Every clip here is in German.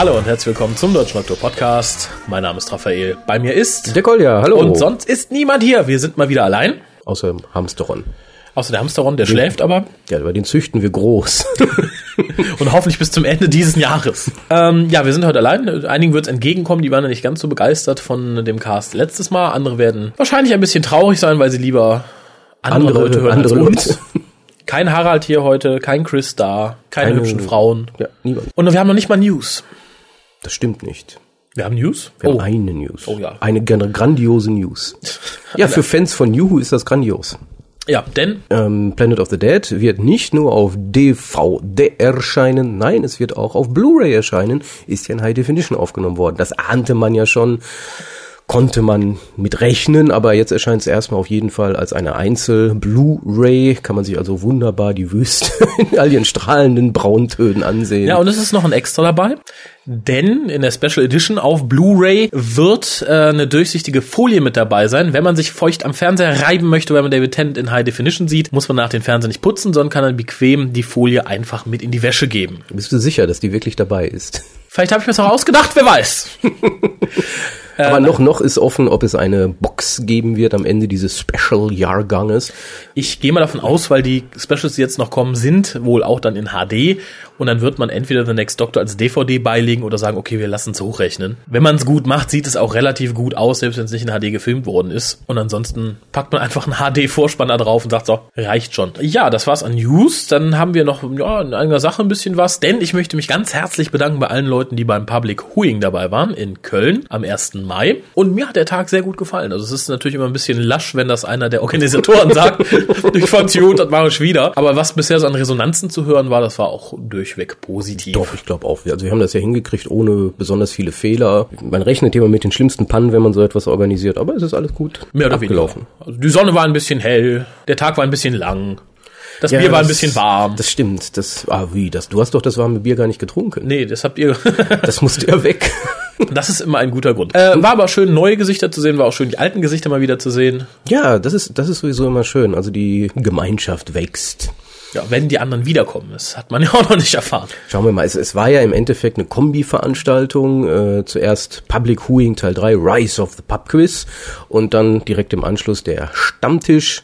Hallo und herzlich willkommen zum Deutschen Doktor Podcast. Mein Name ist Raphael. Bei mir ist Der Kolja, hallo. und sonst ist niemand hier. Wir sind mal wieder allein. Außer dem Hamsteron. Außer der Hamsteron, der schläft aber. Ja, aber den züchten wir groß. Und hoffentlich bis zum Ende dieses Jahres. Ähm, ja, wir sind heute allein. Einigen wird es entgegenkommen, die waren ja nicht ganz so begeistert von dem Cast letztes Mal. Andere werden wahrscheinlich ein bisschen traurig sein, weil sie lieber andere, Andere- Leute hören andere als uns. Leute. Kein Harald hier heute, kein Chris da, keine, Keine- hübschen Frauen. ja, niemand. Und wir haben noch nicht mal News. Das stimmt nicht. Wir haben News? Wir haben eine News. Oh ja. Eine gran- grandiose News. Ja, für Fans von Juhu ist das grandios. Ja, denn Ähm, Planet of the Dead wird nicht nur auf DVD erscheinen, nein, es wird auch auf Blu-ray erscheinen. Ist ja in High Definition aufgenommen worden. Das ahnte man ja schon, konnte man mit rechnen, aber jetzt erscheint es erstmal auf jeden Fall als eine Einzel-Blu-ray. Kann man sich also wunderbar die Wüste in all ihren strahlenden Brauntönen ansehen. Ja, und es ist noch ein Extra dabei, denn in der Special Edition auf Blu-ray wird äh, eine durchsichtige Folie mit dabei sein. Wenn man sich feucht am Fernseher reiben möchte, wenn man David Tennant in High Definition sieht, muss man nach den Fernseher nicht putzen, sondern kann dann bequem die Folie einfach mit in die Wäsche geben. Bist du sicher, dass die wirklich dabei ist? Vielleicht habe ich mir das auch ausgedacht, wer weiß. Aber noch, noch ist offen, ob es eine Box geben wird am Ende dieses Special-Jahrganges. Ich gehe mal davon aus, weil die Specials, die jetzt noch kommen, sind wohl auch dann in HD und dann wird man entweder The Next Doctor als DVD beilegen oder sagen, okay, wir lassen es hochrechnen. Wenn man es gut macht, sieht es auch relativ gut aus, selbst wenn es nicht in HD gefilmt worden ist. Und ansonsten packt man einfach einen HD-Vorspann da drauf und sagt so, reicht schon. Ja, das war's an News. Dann haben wir noch ja, in einer Sache ein bisschen was, denn ich möchte mich ganz herzlich bedanken bei allen Leuten, die beim Public Huing dabei waren in Köln am 1. Mai. Und mir hat der Tag sehr gut gefallen. Also es ist natürlich immer ein bisschen lasch, wenn das einer der Organisatoren sagt. ich fand's gut, das mache ich wieder. Aber was bisher so an Resonanzen zu hören war, das war auch durchweg positiv. Doch, ich glaube auch. Also wir haben das ja hingekriegt ohne besonders viele Fehler. Man rechnet immer mit den schlimmsten Pannen, wenn man so etwas organisiert, aber es ist alles gut Mehr oder abgelaufen. weniger. Also die Sonne war ein bisschen hell, der Tag war ein bisschen lang, das Ja, Bier war ein das- bisschen warm. Das stimmt. Das, ah, wie, das, du hast doch das warme Bier gar nicht getrunken. nee, das habt ihr. Das musste ja weg. das ist immer ein guter Grund. Äh, war aber schön, neue Gesichter zu sehen, war auch schön, die alten Gesichter mal wieder zu sehen. Ja, das ist, das ist sowieso immer schön. Also die Gemeinschaft wächst. Ja, wenn die anderen wiederkommen, das hat man ja auch noch nicht erfahren. Schauen wir mal, es, es war ja im Endeffekt eine Kombi-Veranstaltung. Äh, zuerst Public Huing Teil 3, Rise of the Pub Quiz und dann direkt im Anschluss der Stammtisch.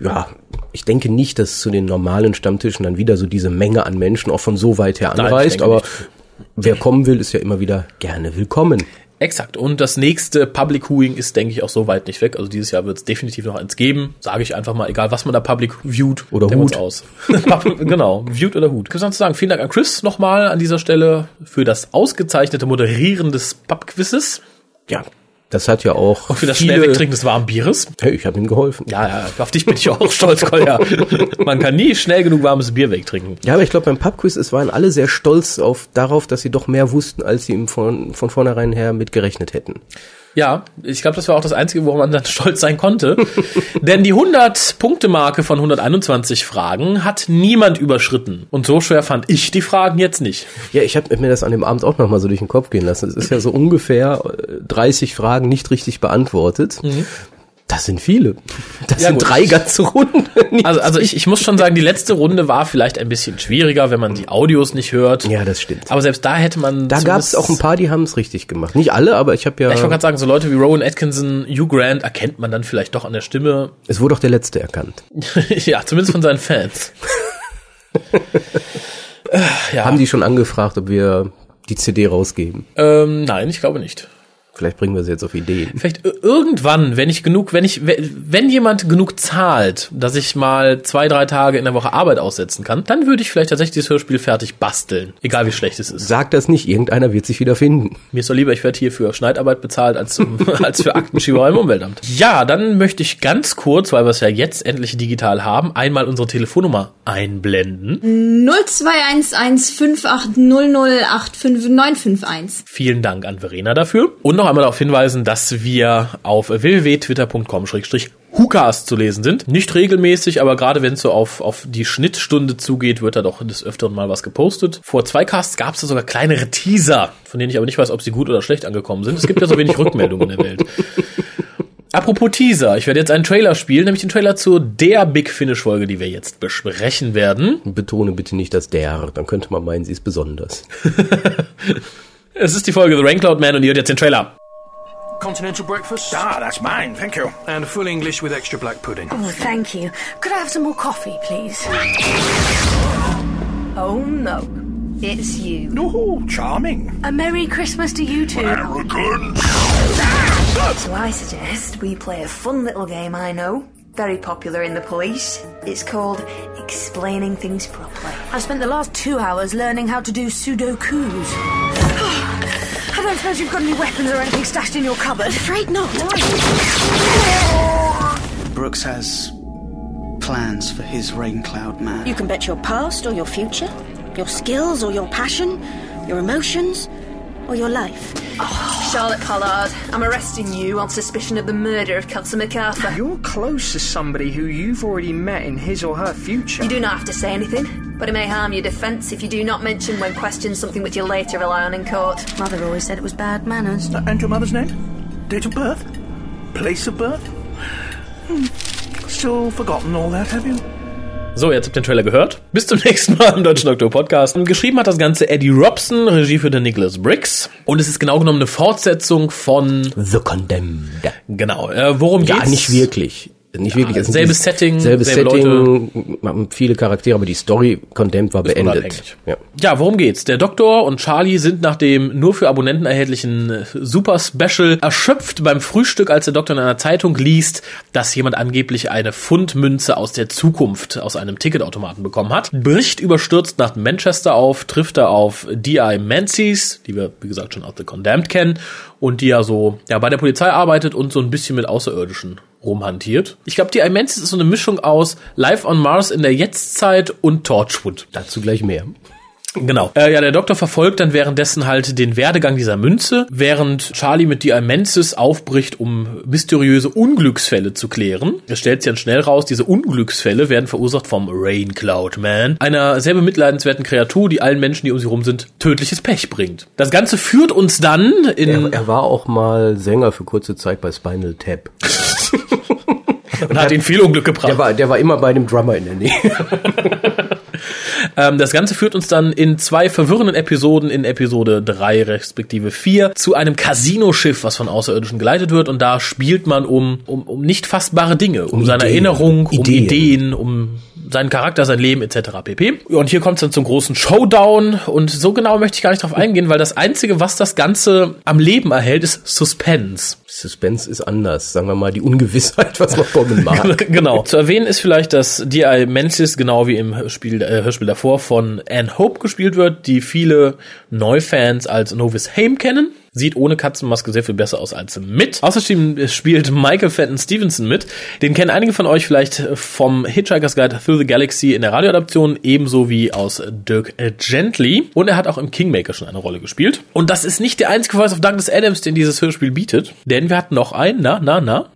Ja, ich denke nicht, dass zu den normalen Stammtischen dann wieder so diese Menge an Menschen auch von so weit her anreist, aber nicht. wer kommen will, ist ja immer wieder gerne willkommen. Exakt. Und das nächste Public Viewing ist, denke ich, auch so weit nicht weg. Also dieses Jahr wird es definitiv noch eins geben. Sage ich einfach mal, egal was man da Public viewt. Oder Hut. aus. genau, viewt oder Hut. Ich muss sagen, vielen Dank an Chris nochmal an dieser Stelle für das ausgezeichnete Moderieren des Pub-Quizzes Ja, das hat ja auch und für das viele, schnell Wegtrinken des warmen Bieres. Hey, ich habe ihm geholfen. Ja, ja, auf dich bin ich auch stolz, Kolja. Man kann nie schnell genug warmes Bier wegtrinken. Ja, aber ich glaube, beim Pubquiz, es waren alle sehr stolz auf, darauf, dass sie doch mehr wussten, als sie ihm von, von vornherein her mit gerechnet hätten. Ja, ich glaube, das war auch das Einzige, woran man dann stolz sein konnte. Denn die 100-Punkte-Marke von 121 Fragen hat niemand überschritten. Und so schwer fand ich die Fragen jetzt nicht. Ja, ich habe mir das an dem Abend auch nochmal so durch den Kopf gehen lassen. Es ist ja so ungefähr äh, 30 Fragen nicht richtig beantwortet. Das sind viele. Das. Ja, sind gut. drei ganze Runden. Also, also ich, ich muss schon sagen, die letzte Runde war vielleicht ein bisschen schwieriger, wenn man die Audios nicht hört. ja, das stimmt. Aber selbst da hätte man. Da gab es auch ein paar, die haben es richtig gemacht. Nicht alle, aber ich habe ja. Ich wollte gerade sagen, so Leute wie Rowan Atkinson, Hugh Grant erkennt man dann vielleicht doch an der Stimme. es wurde auch der letzte erkannt. ja, zumindest von seinen Fans. Äh, ja. Haben die schon angefragt, ob wir die CD rausgeben? ähm, nein, ich glaube nicht. Vielleicht bringen wir sie jetzt auf Ideen. Vielleicht irgendwann, wenn ich genug, wenn ich, wenn- jemand genug zahlt, dass ich mal zwei, drei Tage in der Woche Arbeit aussetzen kann, dann würde ich vielleicht tatsächlich dieses Hörspiel fertig basteln. Egal wie schlecht es ist. Sag das nicht, irgendeiner wird sich wieder finden. Mir ist doch lieber, ich werde hier für Schneidarbeit bezahlt, als, als für Aktenschieberei im Umweltamt. Ja, dann möchte ich ganz kurz, weil wir es ja jetzt endlich digital haben, einmal unsere Telefonnummer einblenden. 021580085951. Vielen Dank an Verena dafür. Und noch einmal darauf hinweisen, dass wir auf www.twitter.com-hucast zu lesen sind. Nicht regelmäßig, aber gerade wenn es so auf, auf die Schnittstunde zugeht, wird da doch des Öfteren mal was gepostet. Vor zwei Casts gab es da sogar kleinere Teaser, von denen ich aber nicht weiß, ob sie gut oder schlecht angekommen sind. Es gibt ja so wenig Rückmeldungen in der Welt. Apropos Teaser, ich werde jetzt einen Trailer spielen, nämlich den Trailer zu der Big Finish Folge, die wir jetzt besprechen werden. Betone bitte nicht das der, dann könnte man meinen, sie ist besonders. Es ist die Folge The Raincloud Man und ihr hört jetzt den Trailer. Continental breakfast? Ah, that's mine, thank you. And a full English with extra black pudding. Oh, thank you. Could I have some more coffee, please? Oh no, it's you. Oh, charming. A Merry Christmas to you too. Arrogant. So I suggest we play a fun little game I know. Very popular in the police. It's called Explaining Things Properly. I've spent the last two hours learning how to do Sudokus. I don't suppose you've got any weapons or anything stashed in your cupboard? Afraid not. Brooks has plans for his rain cloud man. You can bet your past or your future, your skills or your passion, your emotions or your life. Charlotte Pollard, I'm arresting you on suspicion of the murder of Councillor MacArthur. You're close to somebody who you've already met in his or her future. You do not have to say anything, but it may harm your defence if you do not mention when questioned something which you'll later rely on in court. Mother always said it was bad manners. Uh, And your mother's name? Date of birth? Place of birth? Hmm. Still forgotten all that, have you? So, jetzt habt ihr den Trailer gehört. Bis zum nächsten Mal im Deutschen Doktor Podcast. Geschrieben hat das Ganze Eddie Robson, Regie für den Nicholas Briggs. Und es ist genau genommen eine Fortsetzung von, The Condemned. genau, äh, worum Ja, geht's? nicht wirklich. Nicht wirklich. Es sind selbes Setting, selbes selbe Setting, haben viele Charaktere, aber die Story Condemned war Ist beendet. Ja. Ja, worum geht's? Der Doktor und Charlie sind nach dem nur für Abonnenten erhältlichen äh, Super Special erschöpft beim Frühstück, als der Doktor in einer Zeitung liest, dass jemand angeblich eine Pfundmünze aus der Zukunft aus einem Ticketautomaten bekommen hat. Bricht überstürzt nach Manchester auf, trifft er auf D.I. Menzies, die wir, wie gesagt, schon aus The Condemned kennen, und die ja so ja, bei der Polizei arbeitet und so ein bisschen mit Außerirdischen rumhantiert. Ich glaube, D.I. Menzies ist so eine Mischung aus Life on Mars in der Jetztzeit und Torchwood. Dazu gleich mehr. Genau. Äh, ja, der Doktor verfolgt dann währenddessen halt den Werdegang dieser Münze, während Charlie mit Diamensis aufbricht, um mysteriöse Unglücksfälle zu klären. Es stellt sich dann schnell raus, diese Unglücksfälle werden verursacht vom Rain Cloud Man, einer sehr bemitleidenswerten Kreatur, die allen Menschen, die um sie rum sind, tödliches Pech bringt. Das Ganze führt uns dann in... Er, er war auch mal Sänger für kurze Zeit bei Spinal Tap. und hat ihn viel Unglück gebracht. Der war, der war immer bei dem Drummer in der Nähe. Ähm, das Ganze führt uns dann in zwei verwirrenden Episoden, in Episode 3 respektive 4, zu einem Casino-Schiff, was von Außerirdischen geleitet wird. Und da spielt man um, um, um nicht fassbare Dinge, um, Um seine Ideen. Erinnerung, um Ideen. Ideen, um seinen Charakter, sein Leben etc. pp. Und hier kommt es dann zum großen Showdown. Und so genau möchte ich gar nicht drauf eingehen, weil das Einzige, was das Ganze am Leben erhält, ist Suspense. Suspense ist anders. Sagen wir mal die Ungewissheit, was noch kommen mag. genau. Zu erwähnen ist vielleicht, dass D.I. Menzies genau wie im Spiel, äh, Hörspiel davor von Anne Hope gespielt wird, die viele Neufans als Novice Haim kennen. Sieht ohne Katzenmaske sehr viel besser aus als mit. Außerdem spielt Michael Fenton Stevenson mit. Den kennen einige von euch vielleicht vom Hitchhiker's Guide Through the Galaxy in der Radioadaption, ebenso wie aus Dirk Gently. Und er hat auch im Kingmaker schon eine Rolle gespielt. Und das ist nicht der einzige Voice of Douglas Adams, den dieses Hörspiel bietet. Denn wir hatten noch einen, na, na, na.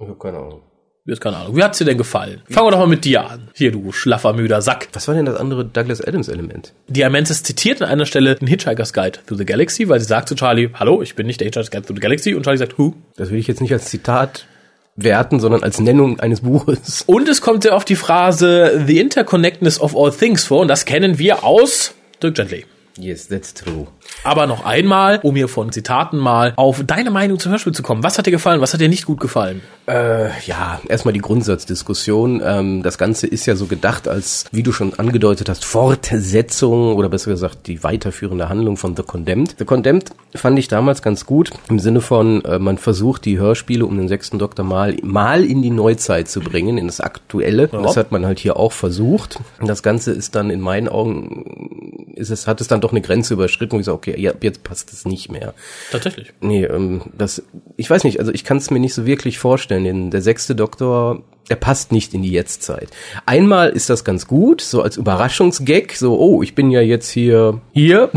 Ich hab keine Ahnung. Jetzt keine Ahnung. Wie hat's dir denn gefallen? Fangen wir doch mal mit dir an. Hier, du schlaffer, müder Sack. Was war denn das andere Douglas Adams Element? Diamentis zitiert an einer Stelle den Hitchhiker's Guide Through the Galaxy, weil sie sagt zu Charlie, hallo, ich bin nicht der Hitchhiker's Guide Through the Galaxy. Und Charlie sagt, who? Das will ich jetzt nicht als Zitat werten, sondern als Nennung eines Buches. Und es kommt sehr oft die Phrase The Interconnectedness of All Things vor. Und das kennen wir aus Dirk Gently. Yes, that's true. Aber noch einmal, um hier von Zitaten mal auf deine Meinung zum Hörspiel zu kommen. Was hat dir gefallen? Was hat dir nicht gut gefallen? Äh, ja, erstmal die Grundsatzdiskussion. Ähm, das Ganze ist ja so gedacht als, wie du schon angedeutet hast, Fortsetzung oder besser gesagt die weiterführende Handlung von The Condemned. The Condemned fand ich damals ganz gut im Sinne von, äh, man versucht die Hörspiele um den sechsten Doktor mal, mal in die Neuzeit zu bringen, in das Aktuelle. Und das hat man halt hier auch versucht. Das Ganze ist dann in meinen Augen, ist es, hat es dann doch eine Grenze überschritten, wo ich sage, okay, ja, ab jetzt passt es nicht mehr. Tatsächlich. Nee, ähm, das, ich weiß nicht, also ich kann es mir nicht so wirklich vorstellen. Denn der sechste Doktor, der passt nicht in die Jetztzeit. Einmal ist das ganz gut, so als Überraschungsgag, so, oh, ich bin ja jetzt hier, hier.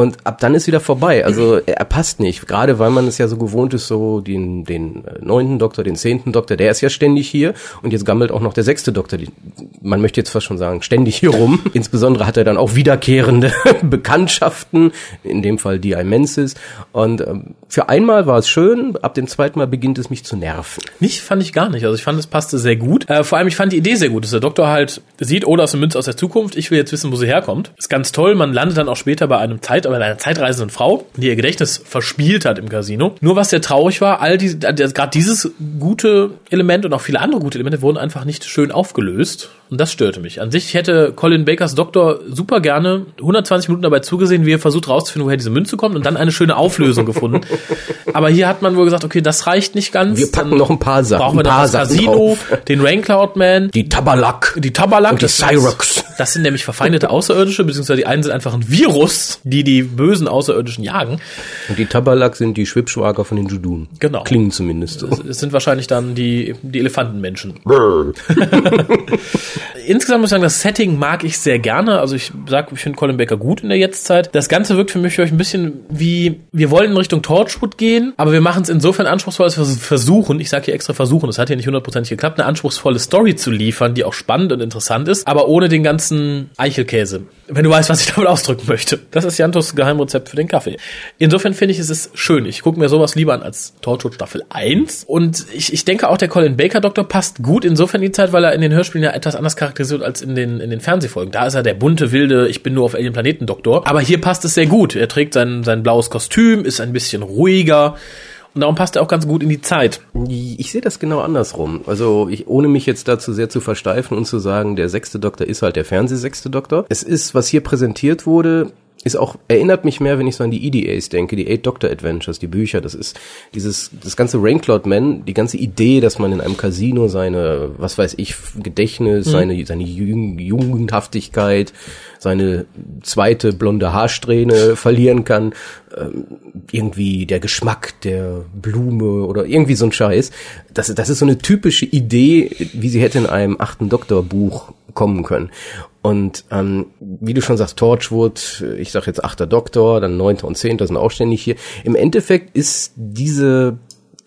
Und ab dann ist wieder vorbei. Also er, passt nicht. Gerade weil man es ja so gewohnt ist, so den, den äh, neunten Doktor, den zehnten Doktor, der ist ja ständig hier. Und jetzt gammelt auch noch der sechste Doktor. Die, man möchte jetzt fast schon sagen, ständig hier rum. Insbesondere hat er dann auch wiederkehrende Bekanntschaften, in dem Fall die Mensis. Und ähm, für einmal war es schön, ab dem zweiten Mal beginnt es mich zu nerven. Mich fand ich gar nicht. Also ich fand, es passte sehr gut. Äh, vor allem, ich fand die Idee sehr gut, dass der Doktor halt sieht, oh, da ist eine Münze aus der Zukunft. Ich will jetzt wissen, wo sie herkommt. Ist ganz toll. Man landet dann auch später bei einem Zeitausfall aber einer zeitreisenden Frau, die ihr Gedächtnis verspielt hat im Casino. Nur was sehr traurig war, all die, gerade dieses gute Element und auch viele andere gute Elemente wurden einfach nicht schön aufgelöst. Und das störte mich. An sich hätte Colin Bakers Doktor super gerne 120 Minuten dabei zugesehen, wie er versucht rauszufinden, woher diese Münze kommt und dann eine schöne Auflösung gefunden. Aber hier hat man wohl gesagt, okay, das reicht nicht ganz. Wir packen noch ein paar Sachen. Brauchen wir ein paar noch das Sachen Casino, drauf. den Raincloud Man, Die Tabalak. die Tabalak, Und die das- Cyrox. Das sind nämlich verfeindete Außerirdische, beziehungsweise die einen sind einfach ein Virus, die die bösen Außerirdischen jagen. Und die Tabalak sind die Schwibschwager von den Judun. Genau. Klingen zumindest so. Es sind wahrscheinlich dann die, die Elefantenmenschen. Insgesamt muss ich sagen, das Setting mag ich sehr gerne. Also ich sag, ich finde Colin Baker gut in der Jetztzeit. Das Ganze wirkt für mich für euch ein bisschen wie, wir wollen in Richtung Torchwood gehen, aber wir machen es insofern anspruchsvoll, dass wir versuchen, ich sage hier extra versuchen, es hat hier nicht hundertprozentig geklappt, eine anspruchsvolle Story zu liefern, die auch spannend und interessant ist, aber ohne den ganzen Eichelkäse. Wenn du weißt, was ich damit ausdrücken möchte. Das ist Jantos Geheimrezept für den Kaffee. Insofern finde ich, es ist schön. Ich gucke mir sowas lieber an als Torchwood Staffel 1. Und ich, ich denke auch, der Colin Baker Doktor passt gut insofern in die Zeit, weil er in den Hörspielen ja etwas anders charakterisiert als in den, in den Fernsehfolgen. Da ist er der bunte, wilde, ich bin nur auf Alien Planeten Doktor. Aber hier passt es sehr gut. Er trägt sein, sein blaues Kostüm, ist ein bisschen ruhiger. Und darum passt er auch ganz gut in die Zeit. Ich sehe das genau andersrum. Also ich, ohne mich jetzt dazu sehr zu versteifen und zu sagen, der sechste Doktor ist halt der Fernsehsechste Doktor. Es ist, was hier präsentiert wurde, ist auch, erinnert mich mehr, wenn ich so an die EDAs denke, die Eight Doctor Adventures, die Bücher, das ist dieses, das ganze Raincloud Man, die ganze Idee, dass man in einem Casino seine, was weiß ich, Gedächtnis, seine, seine Jugend, Jugendhaftigkeit, seine zweite blonde Haarsträhne verlieren kann, ähm, irgendwie der Geschmack der Blume oder irgendwie so ein Scheiß. Das, das ist so eine typische Idee, wie sie hätte in einem achten Doktorbuch kommen können. Und ähm, wie du schon sagst, Torchwood, ich sag jetzt achter Doktor, dann neunter und zehnter sind auch ständig hier. Im Endeffekt ist diese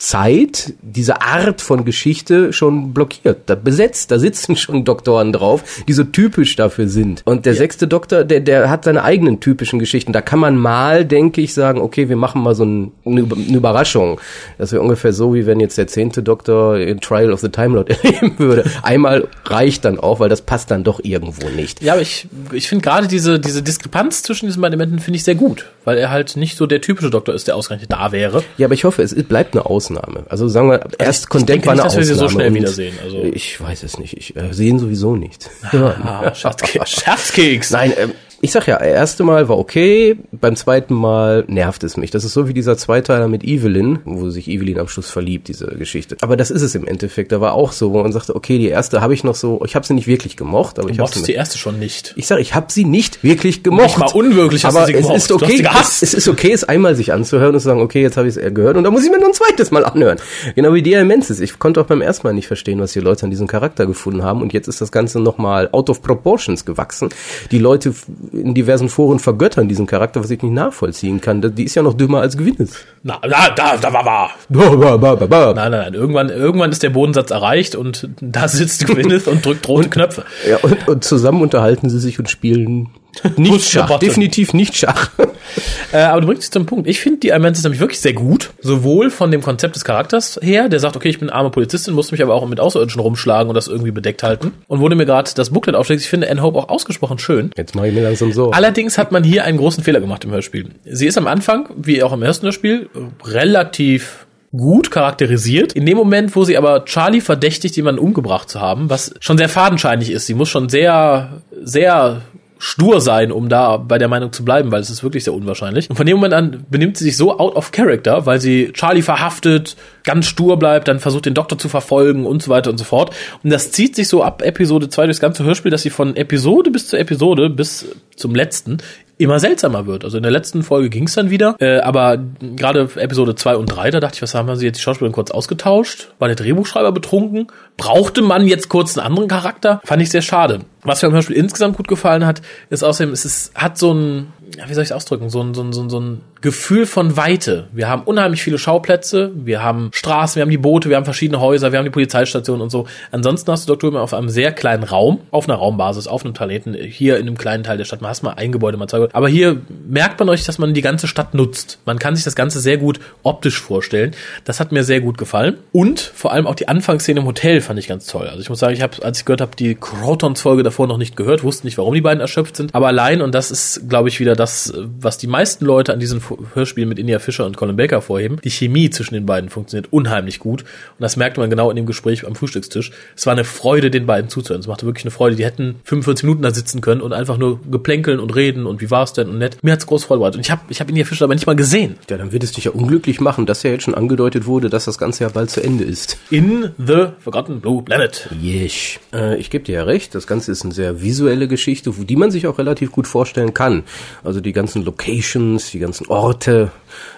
Zeit, diese Art von Geschichte schon blockiert, da besetzt, da sitzen schon Doktoren drauf, die so typisch dafür sind. Und der sechste Doktor, der, der hat seine eigenen typischen Geschichten. Da kann man mal, denke ich, sagen, okay, wir machen mal so ein, eine, Über- eine Überraschung. Das wäre ungefähr so, wie wenn jetzt der zehnte Doktor in Trial of the Time Lord erleben würde. Einmal reicht dann auch, weil das passt dann doch irgendwo nicht. Ja, aber ich, ich finde gerade diese, diese Diskrepanz zwischen diesen beiden Elementen finde ich sehr gut, weil er halt nicht so der typische Doktor ist, der ausgerechnet da wäre. Ja, aber ich hoffe, es bleibt eine Ausnahme. Also sagen wir, erst ich Condemned war eine nicht, dass wir sie Ausnahme. so schnell wiedersehen, also. Ich weiß es nicht. Ich äh, sehen sowieso nicht. Ah, Scherzkeks. Scherzkeks. Nein, ähm, ich sag ja, erste Mal war okay, beim zweiten Mal nervt es mich. Das ist so wie dieser Zweiteiler mit Evelyn, wo sich Evelyn am Schluss verliebt, diese Geschichte. Aber das ist es im Endeffekt. Da war auch so, wo man sagte, okay, die erste habe ich noch so, ich habe sie nicht wirklich gemocht, aber Du ich habe die erste schon nicht. ich sage, ich habe sie nicht wirklich gemocht. Nicht mal unwirklich aber sie gemocht. es ist okay, es, es ist okay, es einmal sich anzuhören und zu sagen, okay, jetzt habe ich es gehört und dann muss ich mir noch ein zweites Mal anhören. Genau wie der Menses. Ich konnte auch beim ersten Mal nicht verstehen, was die Leute an diesem Charakter gefunden haben und jetzt ist das Ganze nochmal out of proportions gewachsen. Die Leute in diversen Foren vergöttern diesen Charakter, was ich nicht nachvollziehen kann. Die ist ja noch dümmer als Gwyneth. Na, da, da, da war wahr. Ba, ba, ba, ba, ba. Nein, nein, nein. Irgendwann, irgendwann ist der Bodensatz erreicht und da sitzt Gwyneth und drückt rote Knöpfe. Ja, und, und zusammen unterhalten sie sich und spielen nicht Schach. Definitiv nicht Schach. Äh, aber du bringst dich zum Punkt. Ich finde die Almanzis nämlich wirklich sehr gut. Sowohl von dem Konzept des Charakters her, der sagt, okay, ich bin arme Polizistin, muss mich aber auch mit Außerirdischen rumschlagen und das irgendwie bedeckt halten. Und wurde mir gerade das Booklet aufschlägt, ich finde Anne Hope auch ausgesprochen schön. Jetzt mache ich mir langsam so. Allerdings hat man hier einen großen Fehler gemacht im Hörspiel. Sie ist am Anfang, wie auch im ersten Hörspiel, relativ gut charakterisiert. In dem Moment, wo sie aber Charlie verdächtigt, jemanden umgebracht zu haben, was schon sehr fadenscheinig ist. Sie muss schon sehr, sehr stur sein, um da bei der Meinung zu bleiben, weil es ist wirklich sehr unwahrscheinlich. Und von dem Moment an benimmt sie sich so out of character, weil sie Charlie verhaftet, ganz stur bleibt, dann versucht den Doktor zu verfolgen und so weiter und so fort. Und das zieht sich so ab Episode 2 durchs ganze Hörspiel, dass sie von Episode bis zu Episode bis zum letzten immer seltsamer wird. Also in der letzten Folge ging es dann wieder, äh, aber gerade Episode 2 und 3, da dachte ich, was haben wir sie jetzt die Schauspielerin kurz ausgetauscht? War der Drehbuchschreiber betrunken? Brauchte man jetzt kurz einen anderen Charakter? Fand ich sehr schade. Was mir am Hörspiel insgesamt gut gefallen hat, ist außerdem, es ist, hat so ein, wie soll ich es ausdrücken, so ein, so, ein, so, ein, Gefühl von Weite. Wir haben unheimlich viele Schauplätze, wir haben Straßen, wir haben die Boote, wir haben verschiedene Häuser, wir haben die Polizeistationen und so. Ansonsten hast du Dr. Who auf einem sehr kleinen Raum, auf einer Raumbasis, auf einem Planeten, hier in einem kleinen Teil der Stadt. Man hast mal ein Gebäude, mal zwei Gebäude. Aber hier merkt man euch, dass man die ganze Stadt nutzt. Man kann sich das Ganze sehr gut optisch vorstellen. Das hat mir sehr gut gefallen. Und vor allem auch die Anfangsszene im Hotel fand ich ganz toll. Also ich muss sagen, ich habe, als ich gehört habe, die Crotons-Folge davor noch nicht gehört, wusste nicht, warum die beiden erschöpft sind. Aber allein, und das ist, glaube ich, wieder das, was die meisten Leute an diesen Hörspielen mit India Fischer und Colin Baker vorheben. Die Chemie zwischen den beiden funktioniert unheimlich gut. Und das merkte man genau in dem Gespräch am Frühstückstisch. Es war eine Freude, den beiden zuzuhören. Es machte wirklich eine Freude. Die hätten 45 Minuten da sitzen können und einfach nur geplänkeln und reden und wie war es denn und nett. Mir hat's groß Freude bereitet. Und ich habe ich hab India Fischer aber nicht mal gesehen. Ja, dann wird es dich ja unglücklich machen, dass ja jetzt schon angedeutet wurde, dass das Ganze ja bald zu Ende ist. In The Forgotten Blue Planet. Yes. Äh, ich gebe dir ja recht, das Ganze ist eine sehr visuelle Geschichte, die man sich auch relativ gut vorstellen kann. Also die ganzen Locations, die ganzen Orte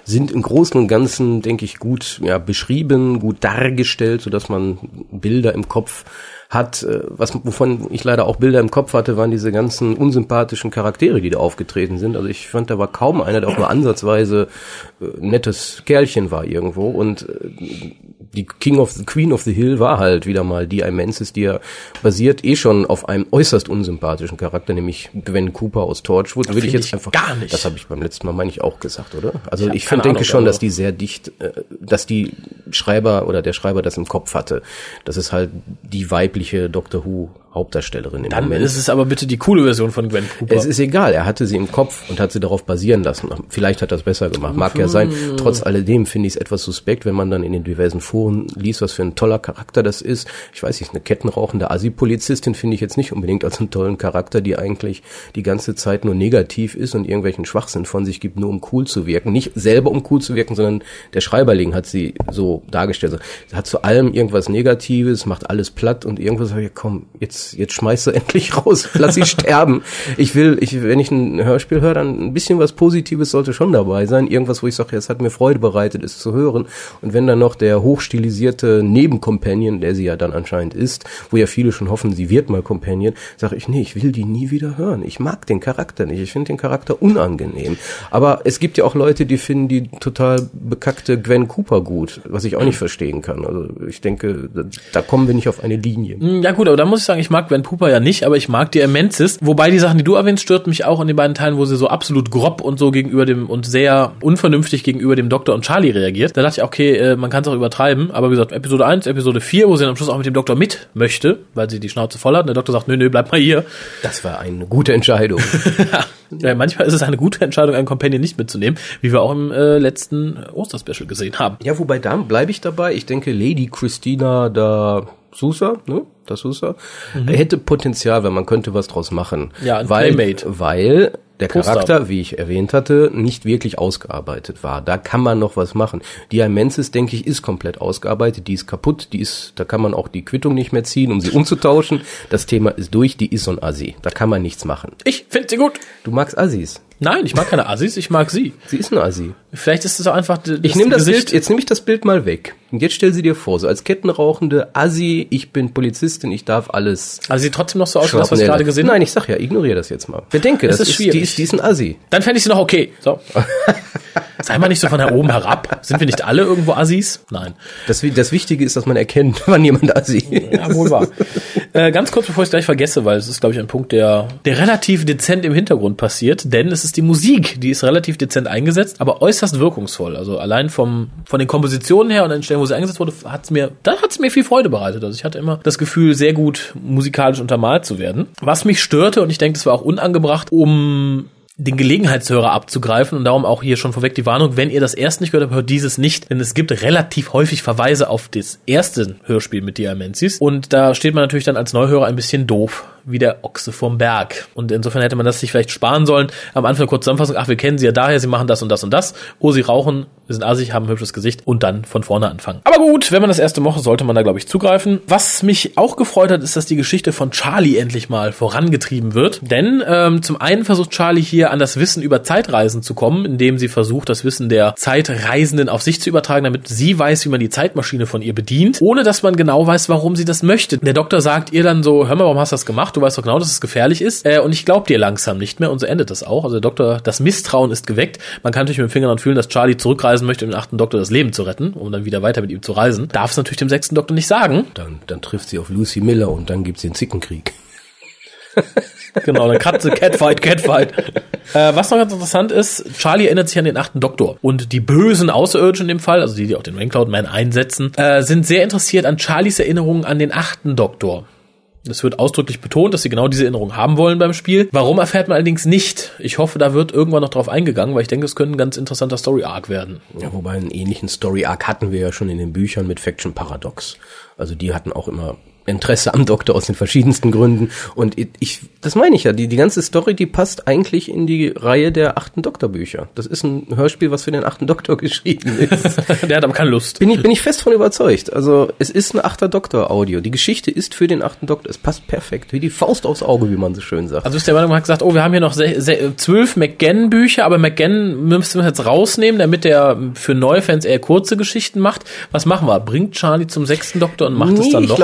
sind im Großen und Ganzen, denke ich, gut ja, beschrieben, gut dargestellt, sodass man Bilder im Kopf hat, äh, was wovon ich leider auch Bilder im Kopf hatte, waren diese ganzen unsympathischen Charaktere, die da aufgetreten sind. Also ich fand, da war kaum einer, der auch nur ansatzweise äh, nettes Kerlchen war irgendwo und äh, die King of the Queen of the Hill war halt wieder mal die Imensis, die ja basiert eh schon auf einem äußerst unsympathischen Charakter, nämlich Gwen Cooper aus Torchwood. Das Will ich jetzt ich einfach gar nicht. Das habe ich beim letzten Mal meine ich auch gesagt, oder? Also Ich ich, find, denke Ahnung, schon, aber- dass die sehr dicht, äh, dass die Schreiber oder der Schreiber das im Kopf hatte. Das ist halt die weibliche Doctor Who Hauptdarstellerin im Dann Moment. ist es aber bitte die coole Version von Gwen Cooper. Es ist egal, er hatte sie im Kopf und hat sie darauf basieren lassen. Vielleicht hat er das besser gemacht, mag ja sein. Trotz alledem finde ich es etwas suspekt, wenn man dann in den diversen Foren liest, was für ein toller Charakter das ist. Ich weiß nicht, eine kettenrauchende Asi-Polizistin finde ich jetzt nicht unbedingt als einen tollen Charakter, die eigentlich die ganze Zeit nur negativ ist und irgendwelchen Schwachsinn von sich gibt, nur um cool zu wirken. Nicht selber um cool zu wirken, sondern der Schreiberling hat sie so dargestellt. Also, sie hat zu allem irgendwas Negatives, macht alles platt und irgendwas, komm, jetzt, jetzt schmeißt du endlich raus, lass sie sterben. Ich will, ich, wenn ich ein Hörspiel höre, dann ein bisschen was Positives sollte schon dabei sein. Irgendwas, wo ich sage, es hat mir Freude bereitet, es zu hören. Und wenn dann noch der hochstilisierte Nebencompanion, der sie ja dann anscheinend ist, wo ja viele schon hoffen, sie wird mal Companion, sage ich, nee, ich will die nie wieder hören. Ich mag den Charakter nicht. Ich finde den Charakter unangenehm. Aber es gibt ja auch Leute, die finden die total bekackte Gwen Cooper gut, was ich auch nicht verstehen kann. Also ich denke, da, kommen wir nicht auf eine Linie. Ja gut, aber da muss ich sagen, ich mag Gwen Cooper ja nicht, aber ich mag die Amensis. Wobei die Sachen, die du erwähnst, stört mich auch in den beiden Teilen, wo sie so absolut grob und so gegenüber dem und sehr unvernünftig gegenüber dem Doktor und Charlie reagiert. Da dachte ich, okay, äh, man kann es auch übertreiben. Aber wie gesagt, Episode 1, Episode 4, wo sie dann am Schluss auch mit dem Doktor mit möchte, weil sie die Schnauze voll hat. Und der Doktor sagt, nö, nö, bleib mal hier. Das war eine gute Entscheidung. Ja, manchmal ist es eine gute Entscheidung, einen Companion nicht mitzunehmen, wie wir auch im äh, letzten Osterspecial gesehen haben. Ja, wobei da bleibe ich dabei. Ich denke, Lady Christina da Sousa, ne? Da Sousa, hätte Potenzial, weil man könnte was draus machen. Mhm. Ja, ein weil, Playmate. weil der Poster. Charakter, wie ich erwähnt hatte, nicht wirklich ausgearbeitet war. Da kann man noch was machen. Die Imensis, denke ich, ist komplett ausgearbeitet. Die ist kaputt. Die ist, da kann man auch die Quittung nicht mehr ziehen, um sie umzutauschen. Das Thema ist durch. Die ist so ein Assi. Da kann man nichts machen. Ich finde sie gut. Du magst Assis. Nein, ich mag keine Assis, ich mag sie. Sie ist ein Assi. Vielleicht ist es auch einfach d- Ich nehme das Gesicht. Bild, jetzt nehme ich das Bild mal weg. Und jetzt stell sie dir vor, so als kettenrauchende Assi, ich bin Polizistin, ich darf alles. Also sieht trotzdem noch so aus, das, was wir gerade gesehen Nein, haben. ich sag ja, ignoriere das jetzt mal. Bedenke, Es das ist ist, die, schwierig. ist, die ist ein Assi. Dann fände ich sie noch okay. So. Sei mal nicht so von da oben herab. Sind wir nicht alle irgendwo Assis? Nein. Das, das Wichtige ist, dass man erkennt, wann jemand Assi ist. Ja, wohl wahr. Äh, ganz kurz, bevor ich es gleich vergesse, weil es ist, glaube ich, ein Punkt, der, der relativ dezent im Hintergrund passiert, denn es ist die Musik, die ist relativ dezent eingesetzt, aber äußerst wirkungsvoll. Also allein vom, von den Kompositionen her und den Stellen, wo sie eingesetzt wurde, hat's mir, da hat's mir viel Freude bereitet. Also ich hatte immer das Gefühl, sehr gut musikalisch untermalt zu werden. Was mich störte, und ich denke, das war auch unangebracht, um den Gelegenheitshörer abzugreifen und darum auch hier schon vorweg die Warnung, wenn ihr das erste nicht gehört habt, hört dieses nicht, denn es gibt relativ häufig Verweise auf das erste Hörspiel mit Diamensis und da steht man natürlich dann als Neuhörer ein bisschen doof, wie der Ochse vom Berg und insofern hätte man das sich vielleicht sparen sollen, am Anfang kurz zusammenfassen, ach, wir kennen sie ja daher, sie machen das und das und das, oh, sie rauchen, sie sind assig, haben ein hübsches Gesicht und dann von vorne anfangen. Aber gut, wenn man das erste Woche, sollte man da, glaube ich, zugreifen. Was mich auch gefreut hat, ist, dass die Geschichte von Charlie endlich mal vorangetrieben wird, denn ähm, zum einen versucht Charlie hier an das Wissen über Zeitreisen zu kommen, indem sie versucht, das Wissen der Zeitreisenden auf sich zu übertragen, damit sie weiß, wie man die Zeitmaschine von ihr bedient, ohne dass man genau weiß, warum sie das möchte. Der Doktor sagt ihr dann so, hör mal, warum hast du das gemacht? Du weißt doch genau, dass es gefährlich ist. Äh, und ich glaube dir langsam nicht mehr. Und so endet das auch. Also der Doktor, das Misstrauen ist geweckt. Man kann natürlich mit dem Finger dann fühlen, dass Charlie zurückreisen möchte, um den achten Doktor das Leben zu retten, um dann wieder weiter mit ihm zu reisen. Darf es natürlich dem sechsten Doktor nicht sagen. Dann, dann trifft sie auf Lucy Miller und dann gibt's den Zickenkrieg. Genau, dann Katze, Catfight, Catfight. Äh, was noch ganz interessant ist, Charlie erinnert sich an den achten Doktor. Und die bösen Außerirdischen in dem Fall, also die, die auch den Raincloud Man einsetzen, äh, sind sehr interessiert an Charlies Erinnerungen an den achten Doktor. Es wird ausdrücklich betont, dass sie genau diese Erinnerung haben wollen beim Spiel. Warum erfährt man allerdings nicht. Ich hoffe, da wird irgendwann noch drauf eingegangen, weil ich denke, es könnte ein ganz interessanter Story-Arc werden. Ja, wobei einen ähnlichen Story-Arc hatten wir ja schon in den Büchern mit Faction Paradox. Also die hatten auch immer Interesse am Doktor aus den verschiedensten Gründen. Und ich, das meine ich ja, die, die ganze Story, die passt eigentlich in die Reihe der achten Doktorbücher. Das ist ein Hörspiel, was für den achten Doktor geschrieben ist. Der hat aber keine Lust. Bin ich, bin ich fest von überzeugt. Also es ist ein achter Doktor-Audio. Die Geschichte ist für den achten Doktor. Es passt perfekt. Wie die Faust aufs Auge, wie man so schön sagt. Also ist der Meinung, man hat gesagt, oh, wir haben hier noch zwölf McGann-Bücher, aber McGann müssen wir jetzt rausnehmen, damit der für Neufans eher kurze Geschichten macht. Was machen wir? Bringt Charlie zum sechsten Doktor und macht es dann ich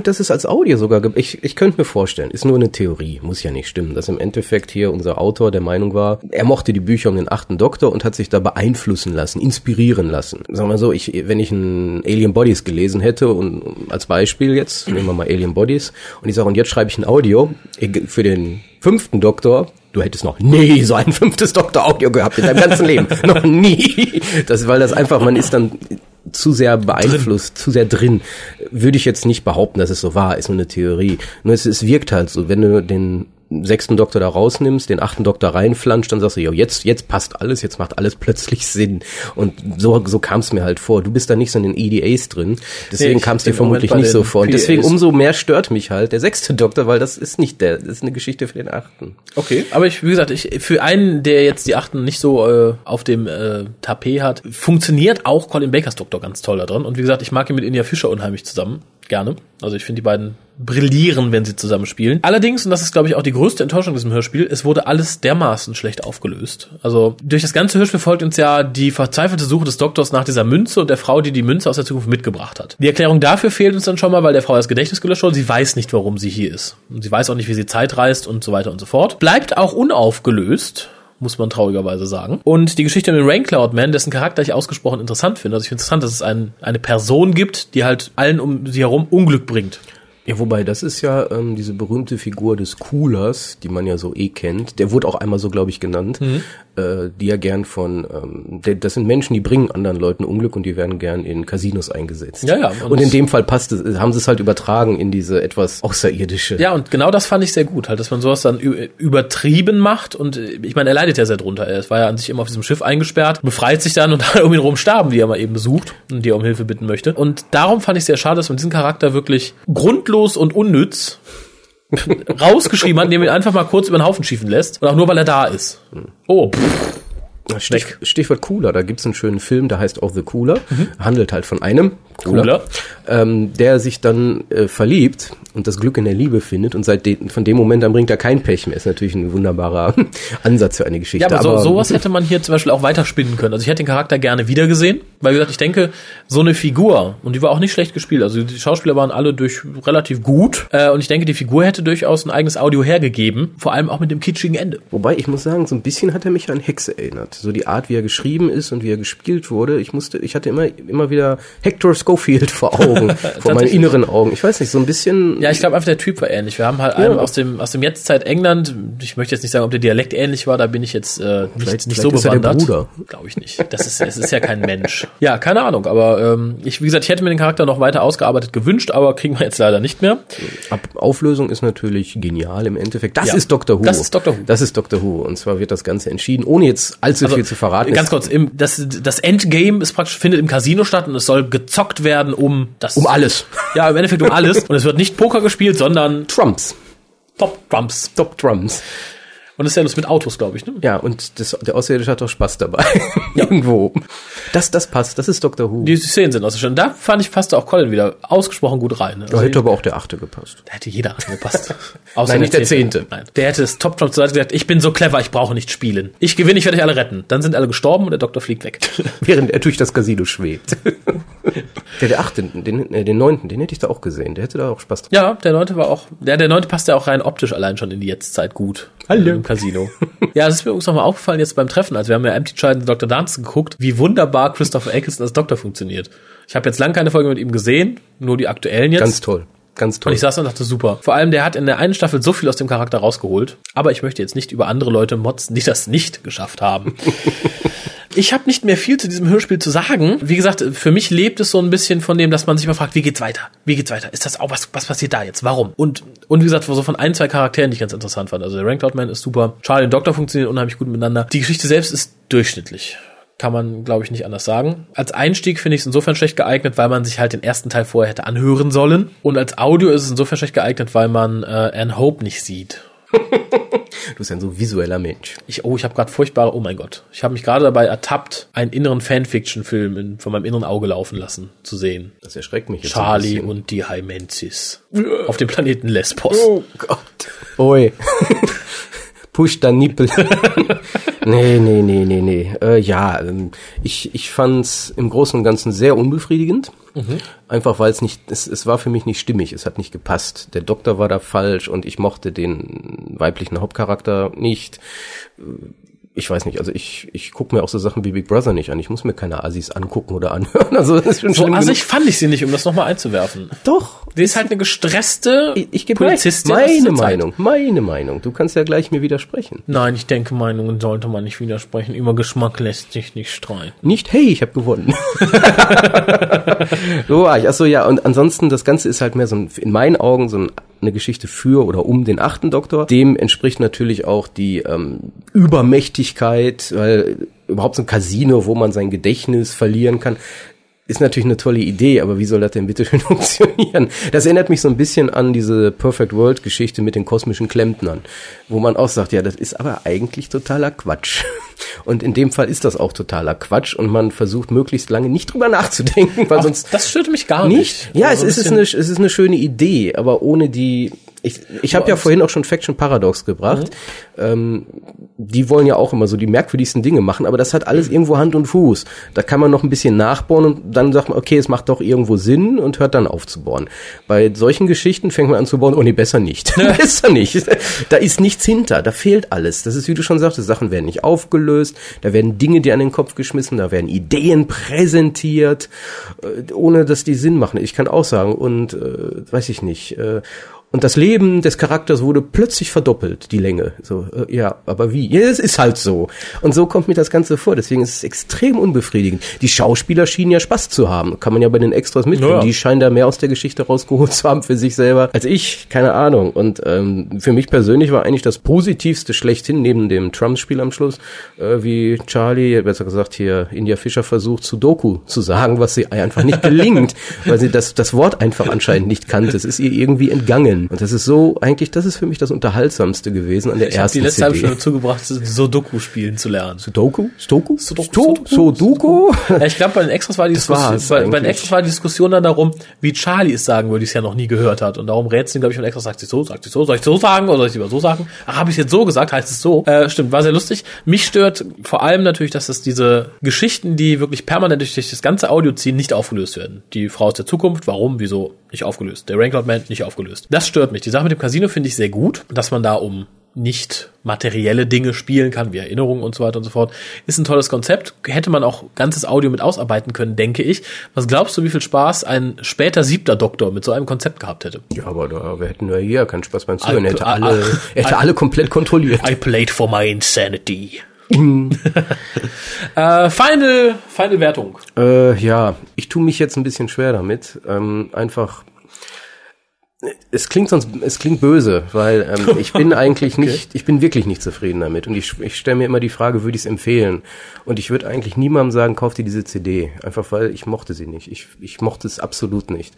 unbedingt, dass es als Audio sogar gibt. Ich, ich könnte mir vorstellen, ist nur eine Theorie, muss ja nicht stimmen, dass im Endeffekt hier unser Autor der Meinung war, er mochte die Bücher um den achten Doktor und hat sich da beeinflussen lassen, inspirieren lassen. Sagen wir mal so, ich, wenn ich ein Alien Bodies gelesen hätte und als Beispiel jetzt, nehmen wir mal Alien Bodies und ich sage, und jetzt schreibe ich ein Audio für den fünften Doktor, du hättest noch nie so ein fünftes Doktor-Audio gehabt in deinem ganzen Leben. noch nie. Das, weil das einfach, man ist dann zu sehr beeinflusst, zu sehr drin. Würde ich jetzt nicht behaupten, dass es so war, ist nur eine Theorie. Nur es, es wirkt halt so, wenn du den sechsten Doktor da rausnimmst, den achten Doktor reinflanscht, dann sagst du, jo, jetzt, jetzt passt alles, jetzt macht alles plötzlich Sinn. Und so, so kam es mir halt vor. Du bist da nicht so in den EDAs drin, deswegen ich kam es dir vermutlich nicht so vor. Und deswegen umso mehr stört mich halt der sechste Doktor, weil das ist nicht der, das ist eine Geschichte für den achten. Okay, aber ich, wie gesagt, ich, für einen, der jetzt die Achten nicht so äh, auf dem äh, Tapet hat, funktioniert auch Colin Bakers Doktor ganz toll da drin. Und wie gesagt, ich mag ihn mit India Fischer unheimlich zusammen. Gerne. Also ich finde die beiden brillieren, wenn sie zusammen spielen. Allerdings, und das ist, glaube ich, auch die größte Enttäuschung diesem Hörspiel, es wurde alles dermaßen schlecht aufgelöst. Also durch das ganze Hörspiel folgt uns ja die verzweifelte Suche des Doktors nach dieser Münze und der Frau, die die Münze aus der Zukunft mitgebracht hat. Die Erklärung dafür fehlt uns dann schon mal, weil der Frau das Gedächtnis gelöscht wurde. Sie weiß nicht, warum sie hier ist. Und sie weiß auch nicht, wie sie Zeit reist und so weiter und so fort. Bleibt auch unaufgelöst muss man traurigerweise sagen. Und die Geschichte mit dem Raincloud Man, dessen Charakter ich ausgesprochen interessant finde. Also ich finde interessant, dass es ein, eine Person gibt, die halt allen um sie herum Unglück bringt. Ja, wobei, das ist ja ähm, diese berühmte Figur des Coolers, die man ja so eh kennt. Der wurde auch einmal so, glaube ich, genannt. Äh, die ja gern von, ähm, das sind Menschen, die bringen anderen Leuten Unglück und die werden gern in Casinos eingesetzt. Ja, ja, Und, und- in dem Fall passt es, haben sie es halt übertragen in diese etwas außerirdische. Ja, und genau das fand ich sehr gut, halt, dass man sowas dann übertrieben macht. Und äh, ich meine, er leidet ja sehr drunter. Er war ja an sich immer auf diesem Schiff eingesperrt, befreit sich dann und dann um ihn rum starben, die er mal eben besucht und die er um Hilfe bitten möchte. Und darum fand ich sehr schade, dass man diesen Charakter wirklich grundlos und unnütz rausgeschrieben hat, indem er ihn einfach mal kurz über den Haufen schiefen lässt. Und auch nur, weil er da ist. Oh, pff. Stich, Stichwort Cooler, da gibt's einen schönen Film, der heißt auch The Cooler, handelt halt von einem Cooler, Cooler. Ähm, der sich dann äh, verliebt und das Glück in der Liebe findet und seit de von dem Moment an bringt er kein Pech mehr. Ist natürlich ein wunderbarer Ansatz für eine Geschichte. Ja, aber, so, sowas hätte man hier zum Beispiel auch weiterspinnen können. Also ich hätte den Charakter gerne wiedergesehen, weil wie gesagt, ich denke, so eine Figur, und die war auch nicht schlecht gespielt, also die Schauspieler waren alle durch relativ gut, äh, und ich denke, die Figur hätte durchaus ein eigenes Audio hergegeben, vor allem auch mit dem kitschigen Ende. Wobei, ich muss sagen, so ein bisschen hat er mich an Hexe erinnert. So die Art, wie er geschrieben ist und wie er gespielt wurde. Ich musste, ich hatte immer, immer wieder Hector Schofield vor Augen, vor meinen inneren Augen. Ich weiß nicht, so ein bisschen. Ja, ich glaube einfach, der Typ war ähnlich. Wir haben halt einen aus dem, aus dem Jetztzeit England, ich möchte jetzt nicht sagen, ob der Dialekt ähnlich war, da bin ich jetzt äh, nicht, Vielleicht- nicht vielleicht so er bewandert. Bruder. Glaube ich nicht. Das ist, es ist ja kein Mensch. Ja, keine Ahnung, aber ähm, ich, wie gesagt, ich hätte mir den Charakter noch weiter ausgearbeitet gewünscht, aber kriegen wir jetzt leider nicht mehr. Ab Auflösung ist natürlich genial im Endeffekt. Das Ja, ist Doctor Who. das ist Doctor Who. Das ist Doctor Who. Und zwar wird das Ganze entschieden, ohne jetzt allzu viel zu verraten. Also, Ganz kurz, im, das, das Endgame ist praktisch, findet im Casino statt und es soll gezockt werden um das. Um alles. Ja, im Endeffekt um alles. Und es wird nicht Poker gespielt, sondern Trumps. Top Trumps. Top Drums. Und das ist ja das mit Autos, glaube ich, ne? Ja, und das, der Außerirdische hat doch Spaß dabei. Irgendwo. Das, das passt. Das ist Doctor Who. Die Szenen sind ausgestellt. Da fand ich, passte auch Colin wieder ausgesprochen gut rein. ne? da hätte aber auch der Achte gepasst. Da hätte jeder angepasst. Außer Nein, nicht der Zehnte. Nein. Der hätte das Top Trump zur Seite gesagt, ich bin so clever, ich brauche nicht spielen. Ich gewinne, ich werde euch alle retten. Dann sind alle gestorben und der Doktor fliegt weg. Während er durch das Casino schwebt. der, der Achte, den, äh, den Neunten, den hätte ich da auch gesehen. Der hätte da auch Spaß dran. Ja, der neunte war auch, ja, der neunte passt ja auch rein optisch allein schon in die Jetztzeit gut. Hallo. Casino. ja, das ist mir übrigens nochmal aufgefallen jetzt beim Treffen. Also wir haben ja Empty Child und Dr. Dance geguckt, wie wunderbar Christopher Eccleston als Doktor funktioniert. Ich habe jetzt lang keine Folge mit ihm gesehen, nur die aktuellen jetzt. Ganz toll. Ganz toll. Und ich saß und dachte, super. Vor allem, der hat in der einen Staffel so viel aus dem Charakter rausgeholt. Aber ich möchte jetzt nicht über andere Leute motzen, die das nicht geschafft haben. Ich habe nicht mehr viel zu diesem Hörspiel zu sagen. Wie gesagt, für mich lebt es so ein bisschen von dem, dass man sich mal fragt, wie geht's weiter? Wie geht's weiter? Ist das auch was, was passiert da jetzt? Warum? Und, und wie gesagt, so von ein, zwei Charakteren, die ich ganz interessant fand. Also der Ranked Man ist super. Charlie und Doktor funktionieren unheimlich gut miteinander. Die Geschichte selbst ist durchschnittlich. Kann man, glaube ich, nicht anders sagen. Als Einstieg finde ich es insofern schlecht geeignet, weil man sich halt den ersten Teil vorher hätte anhören sollen. Und als Audio ist es insofern schlecht geeignet, weil man äh, Anne Hope nicht sieht. Du bist ein so visueller Mensch. Ich, oh, ich habe gerade furchtbare, oh mein Gott. Ich habe mich gerade dabei ertappt, einen inneren Fanfiction-Film in- von meinem inneren Auge laufen lassen, zu sehen. Das erschreckt mich jetzt Charlie und die Hymensis. Auf dem Planeten Lesbos. Oh Gott. Oi. Push da Nippel. nee, nee, nee, nee, nee. Äh, ja, ähm, ich, ich fand's im Großen und Ganzen sehr unbefriedigend. Einfach weil es nicht, es, es war für mich nicht stimmig, es hat nicht gepasst. Der Doktor war da falsch und ich mochte den weiblichen Hauptcharakter nicht. Ich weiß nicht, also ich, ich gucke mir auch so Sachen wie Big Brother nicht an. Ich muss mir keine Asis angucken oder anhören. Also das ist schon So ich fand ich sie nicht, um das nochmal einzuwerfen. Doch, Die ist halt eine gestresste ich, ich gebe Polizistin. meine. Meinung, meine Meinung. Du kannst ja gleich mir widersprechen. Nein, ich denke, Meinungen sollte man nicht widersprechen. Über Geschmack lässt sich nicht streiten. Nicht, hey, ich habe gewonnen. so war ich. Achso, ja, und ansonsten, das Ganze ist halt mehr so ein, in meinen Augen so ein, eine Geschichte für oder um den achten Doktor. Dem entspricht natürlich auch die ähm, Übermächtigkeit, weil überhaupt so ein Casino, wo man sein Gedächtnis verlieren kann, ist natürlich eine tolle Idee, aber wie soll das denn bitte schön funktionieren? Das erinnert mich so ein bisschen an diese Perfect World Geschichte mit den kosmischen Klempnern, wo man auch sagt, ja, das ist aber eigentlich totaler Quatsch. Und in dem Fall ist das auch totaler Quatsch und man versucht möglichst lange nicht drüber nachzudenken, weil sonst Das störte mich gar nicht. nicht. Ja, Also es, ist eine, es ist eine schöne Idee, aber ohne die. Ich, ich habe ja vorhin auch schon Faction Paradox gebracht. Ähm, die wollen ja auch immer so die merkwürdigsten Dinge machen, aber das hat alles irgendwo Hand und Fuß. Da kann man noch ein bisschen nachbohren und dann sagt man, okay, es macht doch irgendwo Sinn und hört dann auf zu bohren. Bei solchen Geschichten fängt man an zu bohren, oh nee, besser nicht. besser nicht. Da ist nichts hinter, da fehlt alles. Das ist, wie du schon sagtest, Sachen werden nicht aufgelöst, da werden Dinge dir an den Kopf geschmissen, da werden Ideen präsentiert, äh, ohne dass die Sinn machen. Ich kann auch sagen, und äh, weiß ich nicht, äh, und das Leben des Charakters wurde plötzlich verdoppelt, die Länge. So, äh, ja, aber wie? Ja, es ist halt so. Und so kommt mir das Ganze vor. Deswegen ist es extrem unbefriedigend. Die Schauspieler schienen ja Spaß zu haben. Kann man ja bei den Extras mitkriegen. Ja. Die scheinen da mehr aus der Geschichte rausgeholt zu haben für sich selber als ich. Keine Ahnung. Und ähm, für mich persönlich war eigentlich das Positivste schlechthin, neben dem Trump-Spiel am Schluss, äh, wie Charlie, besser gesagt hier, India Fischer versucht, Sudoku zu sagen, was sie einfach nicht gelingt, weil sie das, das Wort einfach anscheinend nicht kannte. Es ist ihr irgendwie entgangen. Und das ist so, eigentlich, das ist für mich das Unterhaltsamste gewesen an der Ich habe die ersten letzte halbe CD. Stunde zugebracht, Sudoku spielen zu lernen. Sudoku? Stoku? Sudoku? Sudoku? Ja, ich glaube, bei den Extras war die Diskussion, bei, bei den eigentlich. Extras war die Diskussion dann darum, wie Charlie es sagen würde, die es ja noch nie gehört hat. Und darum rätseln, glaube ich, von Extras sagt sie so, sagt sie so, soll ich so sagen oder soll ich lieber so sagen? Ach, habe ich jetzt so gesagt, heißt es so. Äh, stimmt, war sehr lustig. Mich stört vor allem natürlich, dass es diese Geschichten, die wirklich permanent durch das ganze Audio ziehen, nicht aufgelöst werden. Die Frau aus der Zukunft, warum, wieso, nicht aufgelöst. Der Ranklord Man, nicht aufgelöst. Das stört mich. Die Sache mit dem Casino finde ich sehr gut, dass man da um nicht materielle Dinge spielen kann, wie Erinnerungen und so weiter und so fort, ist ein tolles Konzept. Hätte man auch ganzes Audio mit ausarbeiten können, denke ich. Was glaubst du, wie viel Spaß ein später siebter Doktor mit so einem Konzept gehabt hätte? Ja, aber da, wir hätten ja hier keinen Spaß beim Zuhören. Er hätte alle, er hätte alle komplett kontrolliert. I played for my insanity. äh, final, final Wertung. Äh, ja, ich tue mich jetzt ein bisschen schwer damit. Ähm, einfach. Es klingt sonst, es klingt böse, weil ähm, ich bin eigentlich nicht, ich bin wirklich nicht zufrieden damit und ich, ich stelle mir immer die Frage, würde ich es empfehlen? Und ich würde eigentlich niemandem sagen, kauf dir diese CD, einfach weil ich mochte sie nicht. Ich, ich mochte es absolut nicht.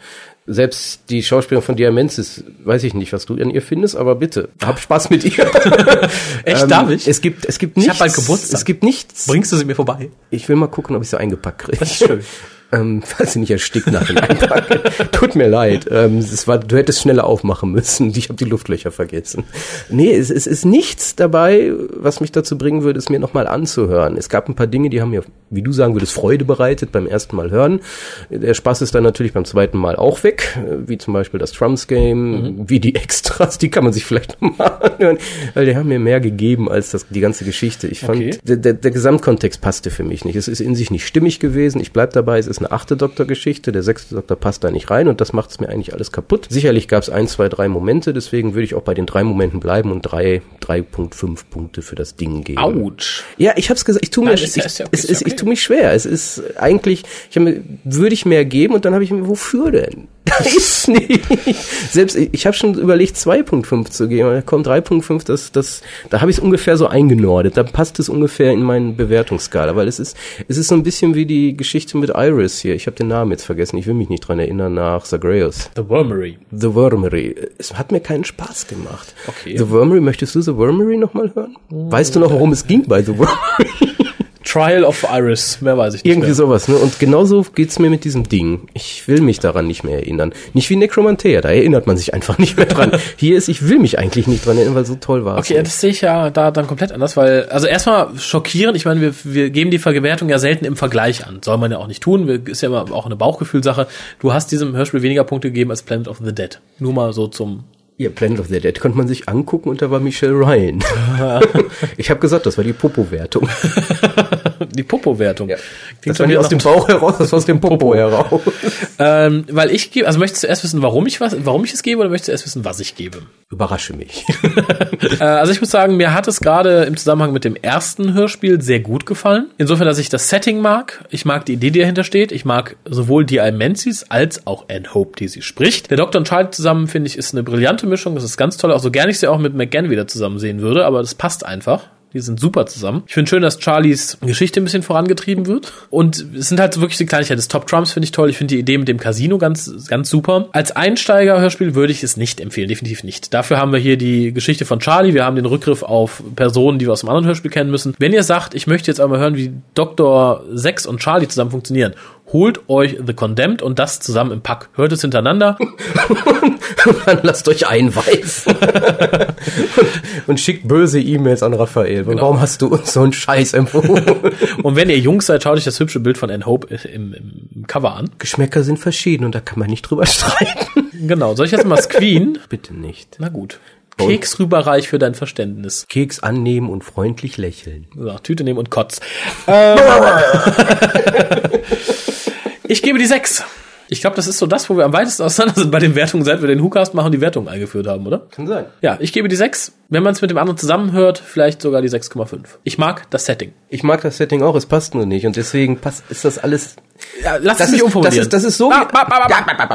Selbst die Schauspielerin von Diamensis, weiß ich nicht, was du an ihr findest, aber bitte, hab Spaß mit ihr. Echt, Ähm, darf ich? Es gibt, es gibt Ich nichts. hab bald Geburtstag. Es gibt nichts. Bringst du sie mir vorbei? Ich will mal gucken, ob ich sie eingepackt kriege. Schön. Ähm, falls sie nicht erstickt nach dem Einpacken. Tut mir leid. Ähm, es war, du hättest schneller aufmachen müssen. Ich habe die Luftlöcher vergessen. Nee, es, es ist nichts dabei, was mich dazu bringen würde, es mir nochmal anzuhören. Es gab ein paar Dinge, die haben mir, wie du sagen würdest, Freude bereitet beim ersten Mal hören. Der Spaß ist dann natürlich beim zweiten Mal auch weg, äh, wie zum Beispiel das Trumps Game, wie die Extras, die kann man sich vielleicht nochmal anhören, weil die haben mir mehr gegeben als das, die ganze Geschichte. Ich fand, Okay. der, der, der Gesamtkontext passte für mich nicht. Es ist in sich nicht stimmig gewesen. Ich bleib dabei, es ist eine achte Doktor-Geschichte. Der sechste Doktor passt da nicht rein und das macht es mir eigentlich alles kaputt. Sicherlich gab es ein, zwei, drei Momente, deswegen würde ich auch bei den drei Momenten bleiben und drei 3.5 Punkte für das Ding geben. Autsch. Ja, ich hab's gesagt, ich tue mir, ich, ja- okay, es ist ist, ich okay. tue mich schwer. Es ist eigentlich, ich hab würde ich mehr geben und dann habe ich mir, wofür denn? Da ist nicht. Selbst ich, ich habe schon überlegt, 2.5 zu geben, aber komm, 3.5, das, das, da habe ich es ungefähr so eingenordet. Da passt es ungefähr in meinen Bewertungsskala, weil es ist, es ist so ein bisschen wie die Geschichte mit Iris hier. Ich habe den Namen jetzt vergessen, ich will mich nicht dran erinnern, nach Zagreus. The Wormery. The Wormery. Es hat mir keinen Spaß gemacht. Okay. The Wormery, möchtest du The Wormery nochmal hören? Weißt du noch, worum es ging bei The Wormery? Trial of Iris, mehr weiß ich nicht Irgendwie mehr. sowas, ne? Und genauso geht's mir mit diesem Ding. Ich will mich daran nicht mehr erinnern. Nicht wie Necromantea, da erinnert man sich einfach nicht mehr dran. Hier ist, ich will mich eigentlich nicht dran erinnern, weil so toll war Okay, das sehe ich ja da dann komplett anders, weil, also erstmal schockierend, ich meine, wir, wir geben die Verwertung ja selten im Vergleich an. Soll man ja auch nicht tun, wir, ist ja immer auch eine Bauchgefühlsache. Du hast diesem Hörspiel weniger Punkte gegeben als Planet of the Dead. Nur mal so zum Ja, Planet of the Dead konnte man sich angucken und da war Michelle Ryan. ich habe gesagt, das war die Popo-Wertung. die Popo-Wertung. Ja. Das war nicht aus dem Bauch heraus, das war aus dem Popo heraus. Ähm, weil ich gebe, also möchtest du erst wissen, warum ich was, warum ich es gebe, oder möchtest du erst wissen, was ich gebe? Überrasche mich. Äh, also ich muss sagen, mir hat es gerade im Zusammenhang mit dem ersten Hörspiel sehr gut gefallen. Insofern, dass ich das Setting mag. Ich mag die Idee, die dahinter steht. Ich mag sowohl die Almensis als auch Anne Hope, die sie spricht. Der Doktor und Charlie zusammen, finde ich, ist eine brillante Mischung. Das ist ganz toll. Auch so gerne ich sie auch mit McGann wieder zusammen sehen würde, aber das passt einfach. Die sind super zusammen. Ich finde schön, dass Charlies Geschichte ein bisschen vorangetrieben wird. Und es sind halt wirklich die Kleinigkeiten. Das Top Trumps finde ich toll. Ich finde die Idee mit dem Casino ganz, ganz super. Als Einsteiger-Hörspiel würde ich es nicht empfehlen. Definitiv nicht. Dafür haben wir hier die Geschichte von Charlie. Wir haben den Rückgriff auf Personen, die wir aus dem anderen Hörspiel kennen müssen. Wenn ihr sagt, ich möchte jetzt einmal hören, wie Dr. Sex und Charlie zusammen funktionieren, holt euch The Condemned und das zusammen im Pack. Hört es hintereinander. Dann lasst euch einweisen. und, und schickt böse E-Mails an Raphael. Warum hast du uns so einen Scheiß empfohlen? Und wenn ihr Jungs seid, schaut euch das hübsche Bild von Anne Hope im, im Cover an. Geschmäcker sind verschieden und da kann man nicht drüber streiten. Genau. Soll ich jetzt mal Screen? Bitte nicht. Na gut. Keks rüberreich für dein Verständnis. Keks annehmen und freundlich lächeln. So, Tüte nehmen und Kotz. Ähm, ich gebe die 6. Ich glaube, das ist so das, wo wir am weitesten auseinander sind bei den Wertungen, seit wir den WhoCast machen, die Wertungen eingeführt haben, oder? Kann sein. Ja, ich gebe die 6. Wenn man es mit dem anderen zusammenhört, vielleicht sogar die 6,5. Ich mag das Setting. Ich mag das Setting auch, es passt nur nicht und deswegen passt, ist das alles. Ja, lass Das es mich umformulieren. das ist- das ist so ah, ah,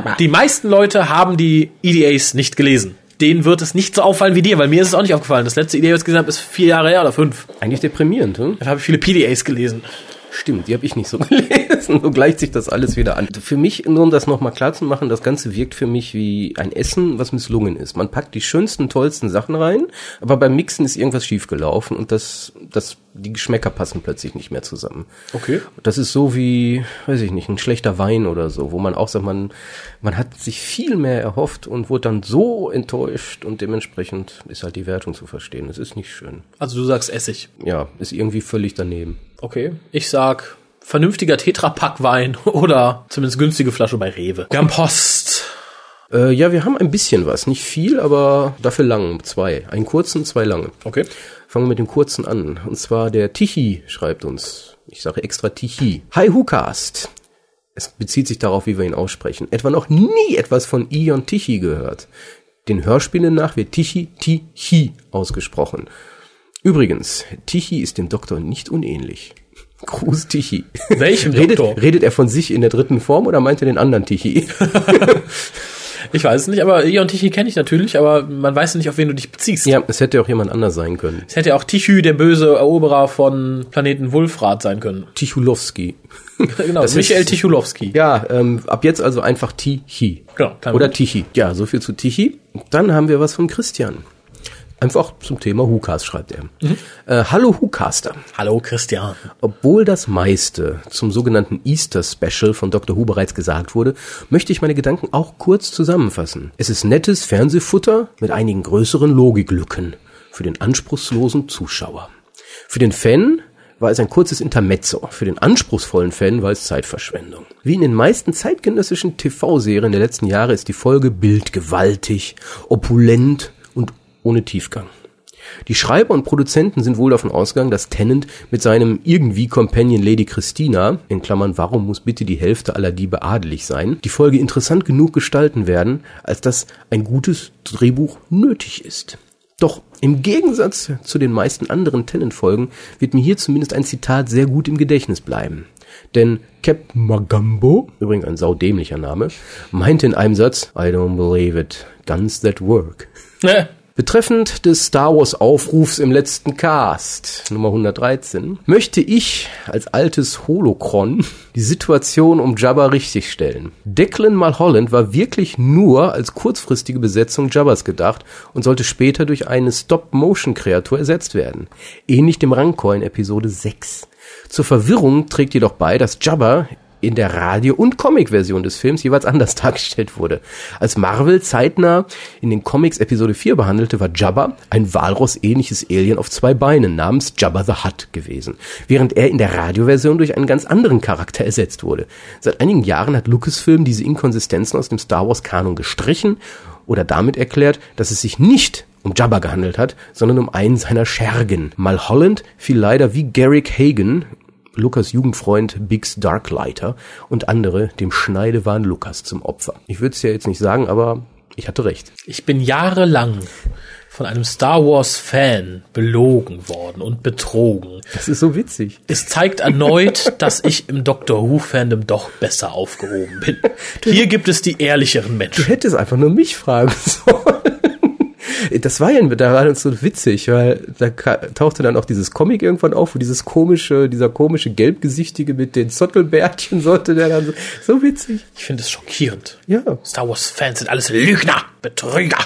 ah. Die meisten Leute haben die EDAs nicht gelesen. Denen wird es nicht so auffallen wie dir, weil mir ist es auch nicht aufgefallen. Das letzte EDA, was ich gesehen habe, ist vier Jahre her oder fünf. Eigentlich deprimierend, hm? Dann habe ich viele PDAs gelesen. Stimmt, die habe ich nicht so gelesen. So gleicht sich das alles wieder an. Für mich, nur um das nochmal klar zu machen, das Ganze wirkt für mich wie ein Essen, was misslungen ist. Man packt die schönsten, tollsten Sachen rein, aber beim Mixen ist irgendwas schiefgelaufen und das, das, die Geschmäcker passen plötzlich nicht mehr zusammen. Okay. Das ist so wie, weiß ich nicht, ein schlechter Wein oder so, wo man auch sagt, man, man hat sich viel mehr erhofft und wurde dann so enttäuscht und dementsprechend ist halt die Wertung zu verstehen. Es ist nicht schön. Also du sagst Essig. Ja, ist irgendwie völlig daneben. Okay. Ich sag vernünftiger Tetrapack-Wein oder zumindest günstige Flasche bei Rewe. Wir haben Post. Äh, ja, wir haben ein bisschen was. Nicht viel, aber dafür lang. Zwei. Einen kurzen, zwei lange. Okay. Fangen wir mit dem kurzen an. Und zwar der Tichy schreibt uns. Ich sage extra Tichy. Hi Hukast. Es bezieht sich darauf, wie wir ihn aussprechen. Etwa noch nie etwas von Ion Tichy gehört. Den Hörspielen nach wird Tichy Tichy ausgesprochen. Übrigens, Tichy ist dem Doktor nicht unähnlich. Gruß Tichy. Welchem redet, Doktor? redet er von sich in der dritten Form oder meint er den anderen Tichy? Ich weiß es nicht, aber Ion Tichy kenne ich natürlich, aber man weiß nicht, auf wen du dich beziehst. ja, es hätte auch jemand anders sein können. Es hätte auch Tichy, der böse Eroberer von Planeten Wulfrat sein können. Tichulowski. Genau, Das Michael ist- Tichulowski. Ja, ähm, ab jetzt also einfach Tichy. Genau, Oder. Tichy. Ja, so viel zu Tichy. Dann haben wir was von Christian. Einfach zum Thema Hukas, schreibt er. Mhm. Äh, Hallo Hucaster. Hallo Christian. Obwohl das meiste zum sogenannten Easter Special von Dr. Who bereits gesagt wurde, möchte ich meine Gedanken auch kurz zusammenfassen. Es ist nettes Fernsehfutter mit einigen größeren Logiklücken für den anspruchslosen Zuschauer. Für den Fan war es ein kurzes Intermezzo. Für den anspruchsvollen Fan war es Zeitverschwendung. Wie in den meisten zeitgenössischen TV-Serien der letzten Jahre ist die Folge bildgewaltig, opulent ohne Tiefgang. Die Schreiber und Produzenten sind wohl davon ausgegangen, dass Tennant mit seinem irgendwie Companion Lady Christina, in Klammern, warum muss bitte die Hälfte aller Diebe adelig sein, die Folge interessant genug gestalten werden, als dass ein gutes Drehbuch nötig ist. Doch im Gegensatz zu den meisten anderen Tennant-Folgen wird mir hier zumindest ein Zitat sehr gut im Gedächtnis bleiben. Denn Captain Magambo, übrigens ein saudämlicher Name, meinte in einem Satz, I don't believe it, guns that work. Betreffend des Star Wars Aufrufs im letzten Cast, Nummer 113, möchte ich als altes Holocron die Situation um Jabba richtigstellen. Declan Mulholland war wirklich nur als kurzfristige Besetzung Jabbas gedacht und sollte später durch eine Stop-Motion-Kreatur ersetzt werden. Ähnlich dem Rancor in Episode 6. Zur Verwirrung trägt jedoch bei, dass Jabba in der Radio- und Comic-Version des Films jeweils anders dargestellt wurde. Als Marvel zeitnah in den Comics Episode 4 behandelte, war Jabba ein Walross-ähnliches Alien auf zwei Beinen namens Jabba the Hutt gewesen, während er in der Radioversion durch einen ganz anderen Charakter ersetzt wurde. Seit einigen Jahren hat Lucasfilm diese Inkonsistenzen aus dem Star Wars-Kanon gestrichen oder damit erklärt, dass es sich nicht um Jabba gehandelt hat, sondern um einen seiner Schergen. Mulholland fiel leider wie Garrick Hagen Lukas Jugendfreund Biggs Darklighter und andere dem Schneidewahn Lukas zum Opfer. Ich würde es ja jetzt nicht sagen, aber ich hatte recht. Ich bin jahrelang von einem Star Wars Fan belogen worden und betrogen. Das ist so witzig. Es zeigt erneut, dass ich im Doctor Who Fandom doch besser aufgehoben bin. Hier gibt es die ehrlicheren Du Menschen. hättest einfach nur mich fragen sollen. Das war ja, da war das so witzig, weil da tauchte dann auch dieses Comic irgendwann auf, wo dieses komische, dieser komische Gelbgesichtige mit den Zottelbärtchen sollte der dann so, so witzig. Ich finde es schockierend. Ja. Star Wars Fans sind alles Lügner, Betrüger.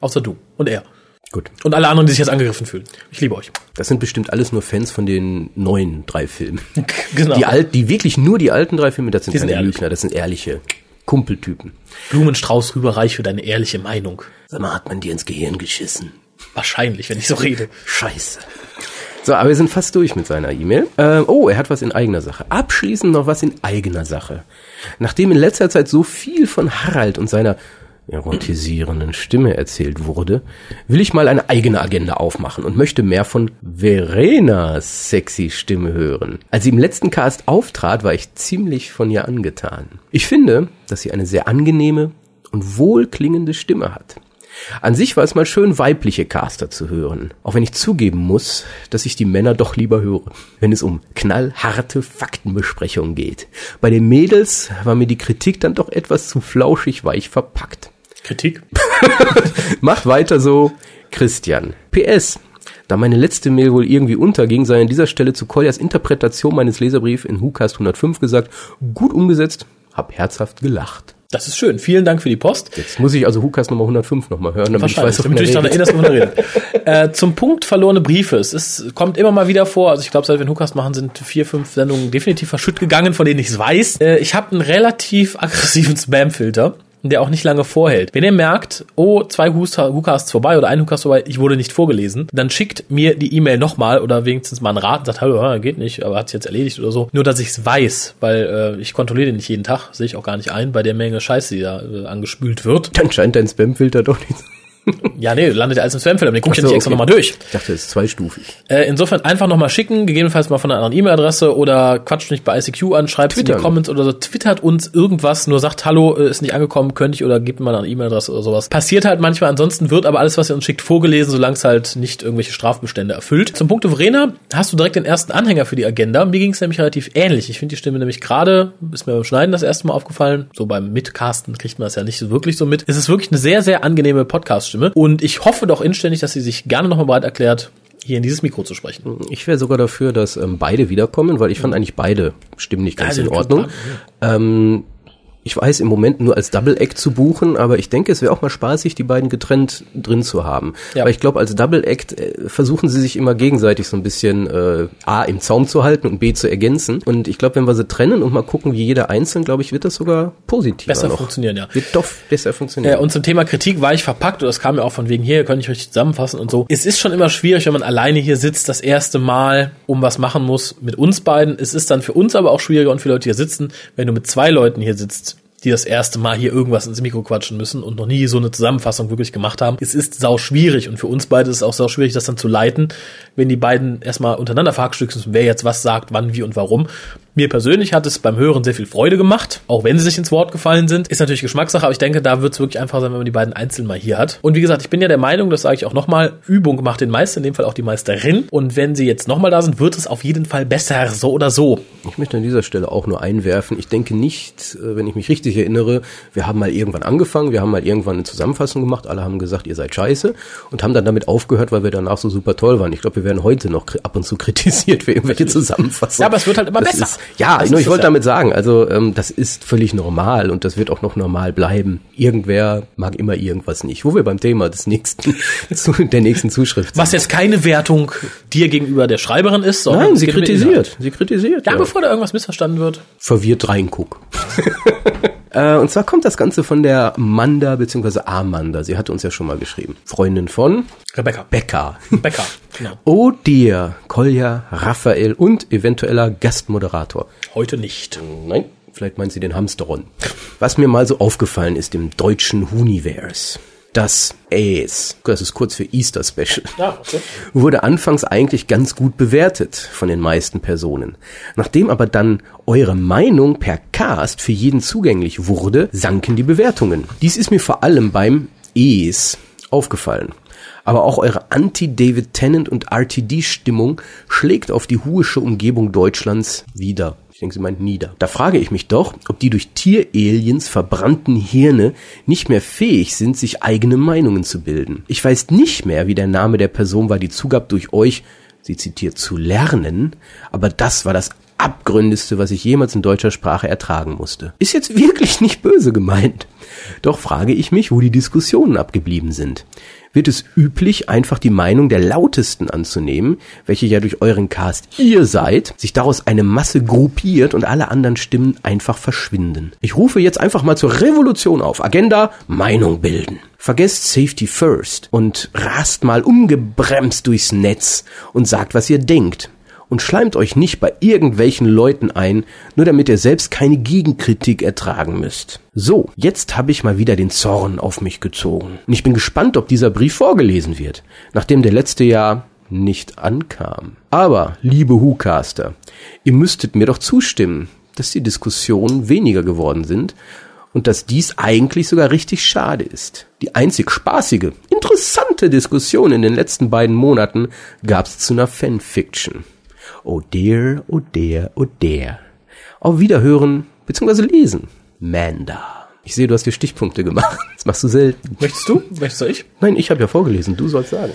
Außer du und er. Gut. Und alle anderen, die sich jetzt angegriffen fühlen. Ich liebe euch. Das sind bestimmt alles nur Fans von den neuen drei Filmen. Genau. Die alt, die wirklich nur die alten drei Filme, das sind Die sind keine ehrlich. Lügner, das sind ehrliche Kumpeltypen. Blumenstrauß rüberreich für deine ehrliche Meinung. Sag mal, hat man dir ins Gehirn geschissen? Wahrscheinlich, wenn ich so rede. Scheiße. So, aber wir sind fast durch mit seiner E-Mail. Ähm, oh, er hat was in eigener Sache. Abschließend noch was in eigener Sache. Nachdem in letzter Zeit so viel von Harald und seiner erotisierenden Stimme erzählt wurde, will ich mal eine eigene Agenda aufmachen und möchte mehr von Verenas sexy Stimme hören. Als sie im letzten Cast auftrat, war ich ziemlich von ihr angetan. Ich finde, dass sie eine sehr angenehme und wohlklingende Stimme hat. An sich war es mal schön, weibliche Caster zu hören. Auch wenn ich zugeben muss, dass ich die Männer doch lieber höre, wenn es um knallharte Faktenbesprechungen geht. Bei den Mädels war mir die Kritik dann doch etwas zu flauschig weich verpackt. Kritik? Macht weiter so, Christian. PS. Da meine letzte Mail wohl irgendwie unterging, sei an dieser Stelle zu Koljas Interpretation meines Leserbriefs in WhoCast 105 gesagt, gut umgesetzt, hab herzhaft gelacht. Das ist schön. Vielen Dank für die Post. Jetzt muss ich also WhoCast Nummer 105 nochmal hören, damit ich weiß, damit du dich daran erinnerst, wovon wir reden. äh, zum Punkt verlorene Briefe. Es ist, kommt immer mal wieder vor. Also ich glaube, seit wir Hookast machen, sind vier, fünf Sendungen definitiv verschütt gegangen, von denen ich es weiß. Äh, ich habe einen relativ aggressiven Spam-Filter der auch nicht lange vorhält. Wenn ihr merkt, oh, zwei Hookcasts vorbei oder ein Hookcast vorbei, ich wurde nicht vorgelesen, dann schickt mir die E-Mail nochmal oder wenigstens mal einen Rat und sagt, hallo, geht nicht, aber hat sich jetzt erledigt oder so. Nur, dass ich es weiß, weil äh, ich kontrolliere den nicht jeden Tag, sehe ich auch gar nicht ein, bei der Menge Scheiße, die da äh, angespült wird. Dann scheint dein Spamfilter doch nicht. Ja, nee, landet ja alles im Spamfilter, den guck ich ja nicht extra okay. nochmal durch. Ich dachte, es ist zweistufig. Äh, insofern einfach nochmal schicken, gegebenenfalls mal von einer anderen E-Mail-Adresse oder quatscht mich bei ICQ an, schreibt in die. Comments oder so, twittert uns irgendwas, nur sagt, hallo, äh, ist nicht angekommen, könnte ich oder gebt mir mal eine E-Mail-Adresse oder sowas. Passiert halt manchmal, ansonsten wird aber alles, was ihr uns schickt, vorgelesen, solange es halt nicht irgendwelche Strafbestände erfüllt. Zum Punkt Verena hast du direkt den ersten Anhänger für die Agenda. Mir ging es nämlich relativ ähnlich. Ich finde die Stimme nämlich gerade, ist mir beim Schneiden das erste Mal aufgefallen, so beim Mitcasten kriegt man das ja nicht so wirklich so mit. Es ist wirklich eine sehr, sehr angenehme Podcast-Stimme und ich hoffe doch inständig, dass sie sich gerne nochmal bereit erklärt, hier in dieses Mikro zu sprechen. Ich wäre sogar dafür, dass ähm, beide wiederkommen, weil ich fand eigentlich beide Stimmen nicht ganz Also, in Ordnung. Ähm, ich weiß im Moment nur als Double Act zu buchen, aber ich denke, es wäre auch mal spaßig, die beiden getrennt drin zu haben. Ja. Aber ich glaube, als Double Act äh, versuchen sie sich immer gegenseitig so ein bisschen äh, A im Zaum zu halten und B zu ergänzen. Und ich glaube, wenn wir sie trennen und mal gucken, wie jeder einzeln, glaube ich, wird das sogar positiver Besser noch. funktionieren, ja. Wird doch besser funktionieren. Äh, und zum Thema Kritik war ich verpackt, und das kam ja auch von wegen hier, kann ich richtig zusammenfassen und so. Es ist schon immer schwierig, wenn man alleine hier sitzt, das erste Mal, um was machen muss mit uns beiden. Es ist dann für uns aber auch schwieriger und für Leute, hier sitzen, wenn du mit zwei Leuten hier sitzt. Die das erste Mal hier irgendwas ins Mikro quatschen müssen und noch nie so eine Zusammenfassung wirklich gemacht haben. Es ist sau schwierig und für uns beide ist es auch sau schwierig, das dann zu leiten, wenn die beiden erstmal untereinander verhackstückt sind, wer jetzt was sagt, wann, wie und warum. Mir persönlich hat es beim Hören sehr viel Freude gemacht, auch wenn sie sich ins Wort gefallen sind. Ist natürlich Geschmackssache, aber ich denke, da wird es wirklich einfach sein, wenn man die beiden einzeln mal hier hat. Und wie gesagt, ich bin ja der Meinung, das sage ich auch nochmal, Übung macht den Meister, in dem Fall auch die Meisterin. Und wenn sie jetzt nochmal da sind, wird es auf jeden Fall besser, so oder so. Ich möchte an dieser Stelle auch nur einwerfen. Ich denke nicht, äh, wenn ich mich richtig erinnere, wir haben mal irgendwann angefangen, wir haben mal irgendwann eine Zusammenfassung gemacht, alle haben gesagt, ihr seid scheiße und haben dann damit aufgehört, weil wir danach so super toll waren. Ich glaube, wir werden heute noch ab und zu kritisiert für irgendwelche Zusammenfassungen. Ja, aber es wird halt immer Das besser. Ist, ja, Das nur ich wollte ja. damit sagen, also ähm, das ist völlig normal und das wird auch noch normal bleiben. Irgendwer mag immer irgendwas nicht. Wo wir beim Thema des nächsten, der nächsten Zuschrift sind. Was jetzt keine Wertung dir gegenüber der Schreiberin ist, sondern Nein, sie kritisiert. Sie kritisiert. Ja, bevor da irgendwas missverstanden wird. verwirrt reinguck. Äh, Und zwar kommt das Ganze von der Manda bzw. Amanda. Sie hatte uns ja schon mal geschrieben. Freundin von Rebecca. Becker. Becker, genau. Oh dear, Kolja, Raphael und eventueller Gastmoderator. Heute nicht. Nein, vielleicht meint sie den Hamsteron. Was mir mal so aufgefallen ist im deutschen Huniverse. Das Ace, das ist kurz für Easter Special, Ja, okay. wurde anfangs eigentlich ganz gut bewertet von den meisten Personen. Nachdem aber dann eure Meinung per Cast für jeden zugänglich wurde, sanken die Bewertungen. Dies ist mir vor allem beim Ace aufgefallen. Aber auch eure Anti-David Tennant und RTD-Stimmung schlägt auf die huische Umgebung Deutschlands wieder. Denke, sie meint nieder. Da frage ich mich doch, ob die durch Tieraliens verbrannten Hirne nicht mehr fähig sind, sich eigene Meinungen zu bilden. Ich weiß nicht mehr, wie der Name der Person war, die zugab, durch euch, sie zitiert, zu lernen, aber das war das abgründigste, was ich jemals in deutscher Sprache ertragen musste. Ist jetzt wirklich nicht böse gemeint. Doch frage ich mich, wo die Diskussionen abgeblieben sind. Wird es üblich, einfach die Meinung der Lautesten anzunehmen, welche ja durch euren Cast ihr seid, sich daraus eine Masse gruppiert und alle anderen Stimmen einfach verschwinden? Ich rufe jetzt einfach mal zur Revolution auf. Agenda Meinung bilden. Vergesst Safety First und rast mal ungebremst durchs Netz und sagt, was ihr denkt und schleimt euch nicht bei irgendwelchen Leuten ein, nur damit ihr selbst keine Gegenkritik ertragen müsst. So, jetzt habe ich mal wieder den Zorn auf mich gezogen. Und ich bin gespannt, ob dieser Brief vorgelesen wird, nachdem der letzte Jahr nicht ankam. Aber, liebe Hucaster, ihr müsstet mir doch zustimmen, dass die Diskussionen weniger geworden sind und dass dies eigentlich sogar richtig schade ist. Die einzig spaßige, interessante Diskussion in den letzten beiden Monaten gab's zu einer Fanfiction. Oh dear, oh dear, oh dear. Auf Wiederhören bzw. lesen. Manda. Ich sehe, du hast dir Stichpunkte gemacht. Das machst du selten. Möchtest du? Möchtest du ich? Nein, ich habe ja vorgelesen. Du sollst sagen.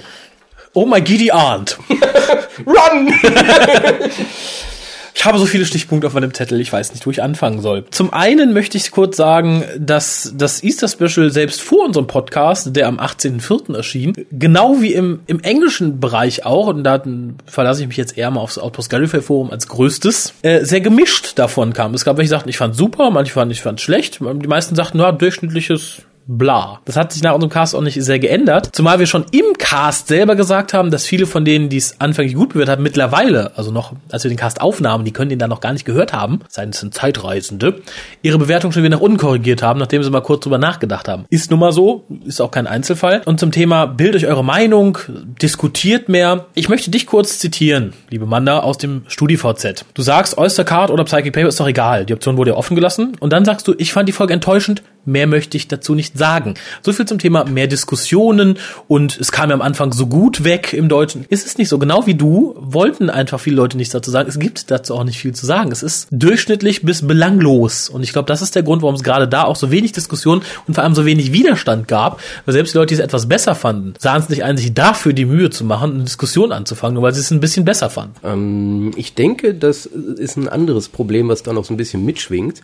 Oh my giddy aunt. Run! Ich habe so viele Stichpunkte auf meinem Zettel, ich weiß nicht, wo ich anfangen soll. Zum einen möchte ich kurz sagen, dass das Easter Special selbst vor unserem Podcast, der am 18.04. erschien, genau wie im, im englischen Bereich auch, und da verlasse ich mich jetzt eher mal aufs Outpost Gallifrey Forum als größtes, äh, sehr gemischt davon kam. Es gab welche, die sagten, ich fand super, manche fanden, ich fand schlecht, die meisten sagten, ja, durchschnittliches bla. Das hat sich nach unserem Cast auch nicht sehr geändert. Zumal wir schon im Cast selber gesagt haben, dass viele von denen, die es anfänglich gut bewertet haben, mittlerweile, also noch, als wir den Cast aufnahmen, die können den dann noch gar nicht gehört haben, seien es Zeitreisende, ihre Bewertung schon wieder nach unten korrigiert haben, nachdem sie mal kurz drüber nachgedacht haben. Ist nun mal so, ist auch kein Einzelfall. Und zum Thema, bildet euch eure Meinung, diskutiert mehr. Ich möchte dich kurz zitieren, liebe Manda, aus dem StudiVZ. Du sagst, Oyster Card oder Psychic Paper ist doch egal. Die Option wurde ja offen gelassen. Und dann sagst du, ich fand die Folge enttäuschend, mehr möchte ich dazu nicht sagen. So viel zum Thema mehr Diskussionen und es kam ja am Anfang so gut weg im Deutschen. Ist es nicht so? Genau wie du wollten einfach viele Leute nichts dazu sagen. Es gibt dazu auch nicht viel zu sagen. Es ist durchschnittlich bis belanglos und ich glaube, das ist der Grund, warum es gerade da auch so wenig Diskussion und vor allem so wenig Widerstand gab, weil selbst die Leute, die es etwas besser fanden, sahen es nicht ein, sich dafür die Mühe zu machen, eine Diskussion anzufangen, nur weil sie es ein bisschen besser fanden. Ähm, ich denke, das ist ein anderes Problem, was da noch so ein bisschen mitschwingt.